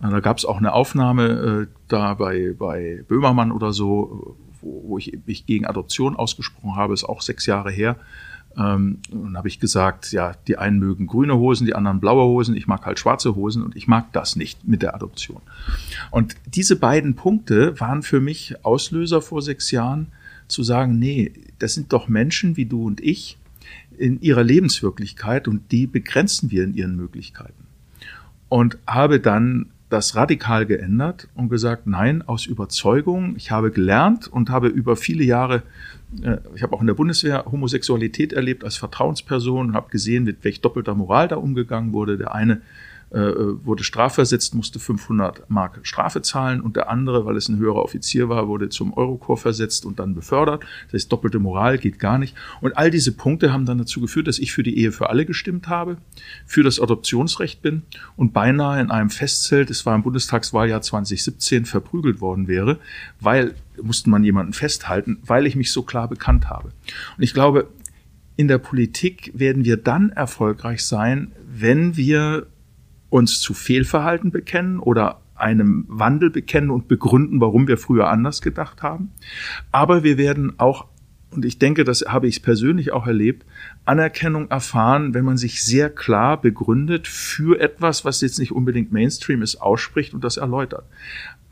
Da gab es auch eine Aufnahme äh, da bei, bei Böhmermann oder so, wo, wo ich mich gegen Adoption ausgesprochen habe, ist auch sechs Jahre her. Ähm, und habe ich gesagt, ja, die einen mögen grüne Hosen, die anderen blaue Hosen, ich mag halt schwarze Hosen und ich mag das nicht mit der Adoption. Und diese beiden Punkte waren für mich Auslöser vor sechs Jahren zu sagen, nee, das sind doch Menschen wie du und ich in ihrer Lebenswirklichkeit und die begrenzen wir in ihren Möglichkeiten. Und habe dann das radikal geändert und gesagt, nein, aus Überzeugung. Ich habe gelernt und habe über viele Jahre äh, ich habe auch in der Bundeswehr Homosexualität erlebt als Vertrauensperson und habe gesehen, mit welch doppelter Moral da umgegangen wurde. Der eine wurde strafversetzt, musste 500 Mark Strafe zahlen und der andere, weil es ein höherer Offizier war, wurde zum Eurokorps versetzt und dann befördert. Das heißt, doppelte Moral geht gar nicht. Und all diese Punkte haben dann dazu geführt, dass ich für die Ehe für alle gestimmt habe, für das Adoptionsrecht bin und beinahe in einem Festzelt, es war im Bundestagswahljahr 2017, verprügelt worden wäre, weil musste man jemanden festhalten, weil ich mich so klar bekannt habe. Und ich glaube, in der Politik werden wir dann erfolgreich sein, wenn wir uns zu Fehlverhalten bekennen oder einem Wandel bekennen und begründen, warum wir früher anders gedacht haben. Aber wir werden auch und ich denke, das habe ich persönlich auch erlebt, Anerkennung erfahren, wenn man sich sehr klar begründet für etwas, was jetzt nicht unbedingt Mainstream ist, ausspricht und das erläutert.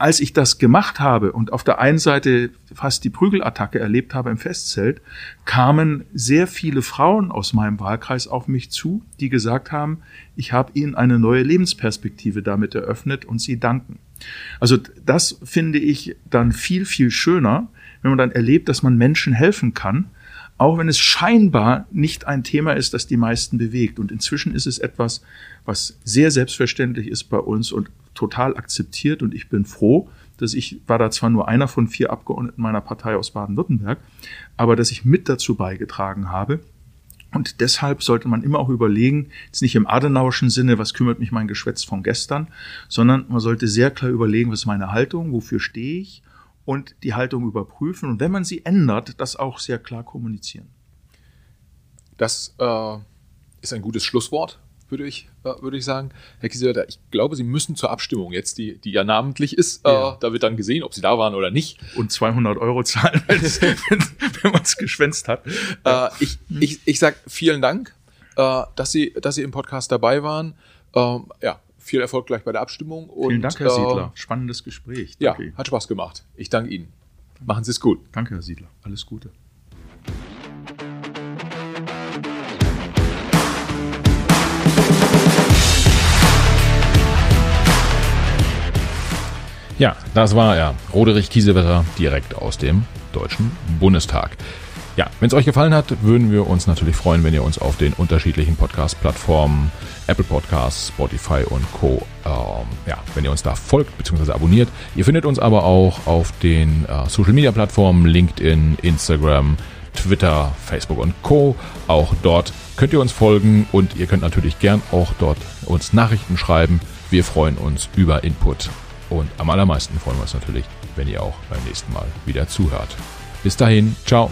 Als ich das gemacht habe und auf der einen Seite fast die Prügelattacke erlebt habe im Festzelt, kamen sehr viele Frauen aus meinem Wahlkreis auf mich zu, die gesagt haben, ich habe ihnen eine neue Lebensperspektive damit eröffnet und sie danken. Also das finde ich dann viel, viel schöner, wenn man dann erlebt, dass man Menschen helfen kann, auch wenn es scheinbar nicht ein Thema ist, das die meisten bewegt. Und inzwischen ist es etwas, was sehr selbstverständlich ist bei uns und total akzeptiert. Und ich bin froh, dass ich war da zwar nur einer von vier Abgeordneten meiner Partei aus Baden-Württemberg, aber dass ich mit dazu beigetragen habe. Und deshalb sollte man immer auch überlegen, jetzt nicht im Adenauerschen Sinne, was kümmert mich mein Geschwätz von gestern, sondern man sollte sehr klar überlegen, was ist meine Haltung, wofür stehe ich und die Haltung überprüfen und wenn man sie ändert, das auch sehr klar kommunizieren. Das äh, ist ein gutes Schlusswort, würde ich, äh, würde ich sagen. Herr Kiesewetter, ich glaube, Sie müssen zur Abstimmung jetzt, die, die ja namentlich ist, äh, ja. da wird dann gesehen, ob Sie da waren oder nicht. Und 200 Euro zahlen, wenn man es geschwänzt hat. Äh, ich, ich, ich sage vielen Dank, äh, dass, Sie, dass Sie im Podcast dabei waren. Ähm, ja, viel Erfolg gleich bei der Abstimmung. Und, Vielen Dank, Herr Siedler. Spannendes Gespräch. Danke. Ja, hat Spaß gemacht. Ich danke Ihnen. Machen Sie es gut. Danke, Herr Siedler. Alles Gute. Ja, das war er. Roderich Kiesewetter direkt aus dem Deutschen Bundestag. Ja, wenn es euch gefallen hat, würden wir uns natürlich freuen, wenn ihr uns auf den unterschiedlichen Podcast-Plattformen, Apple Podcasts, Spotify und Co., ähm, ja, wenn ihr uns da folgt bzw. abonniert. Ihr findet uns aber auch auf den äh, Social-Media-Plattformen LinkedIn, Instagram, Twitter, Facebook und Co. Auch dort könnt ihr uns folgen und ihr könnt natürlich gern auch dort uns Nachrichten schreiben. Wir freuen uns über Input und am allermeisten freuen wir uns natürlich, wenn ihr auch beim nächsten Mal wieder zuhört. Bis dahin, ciao.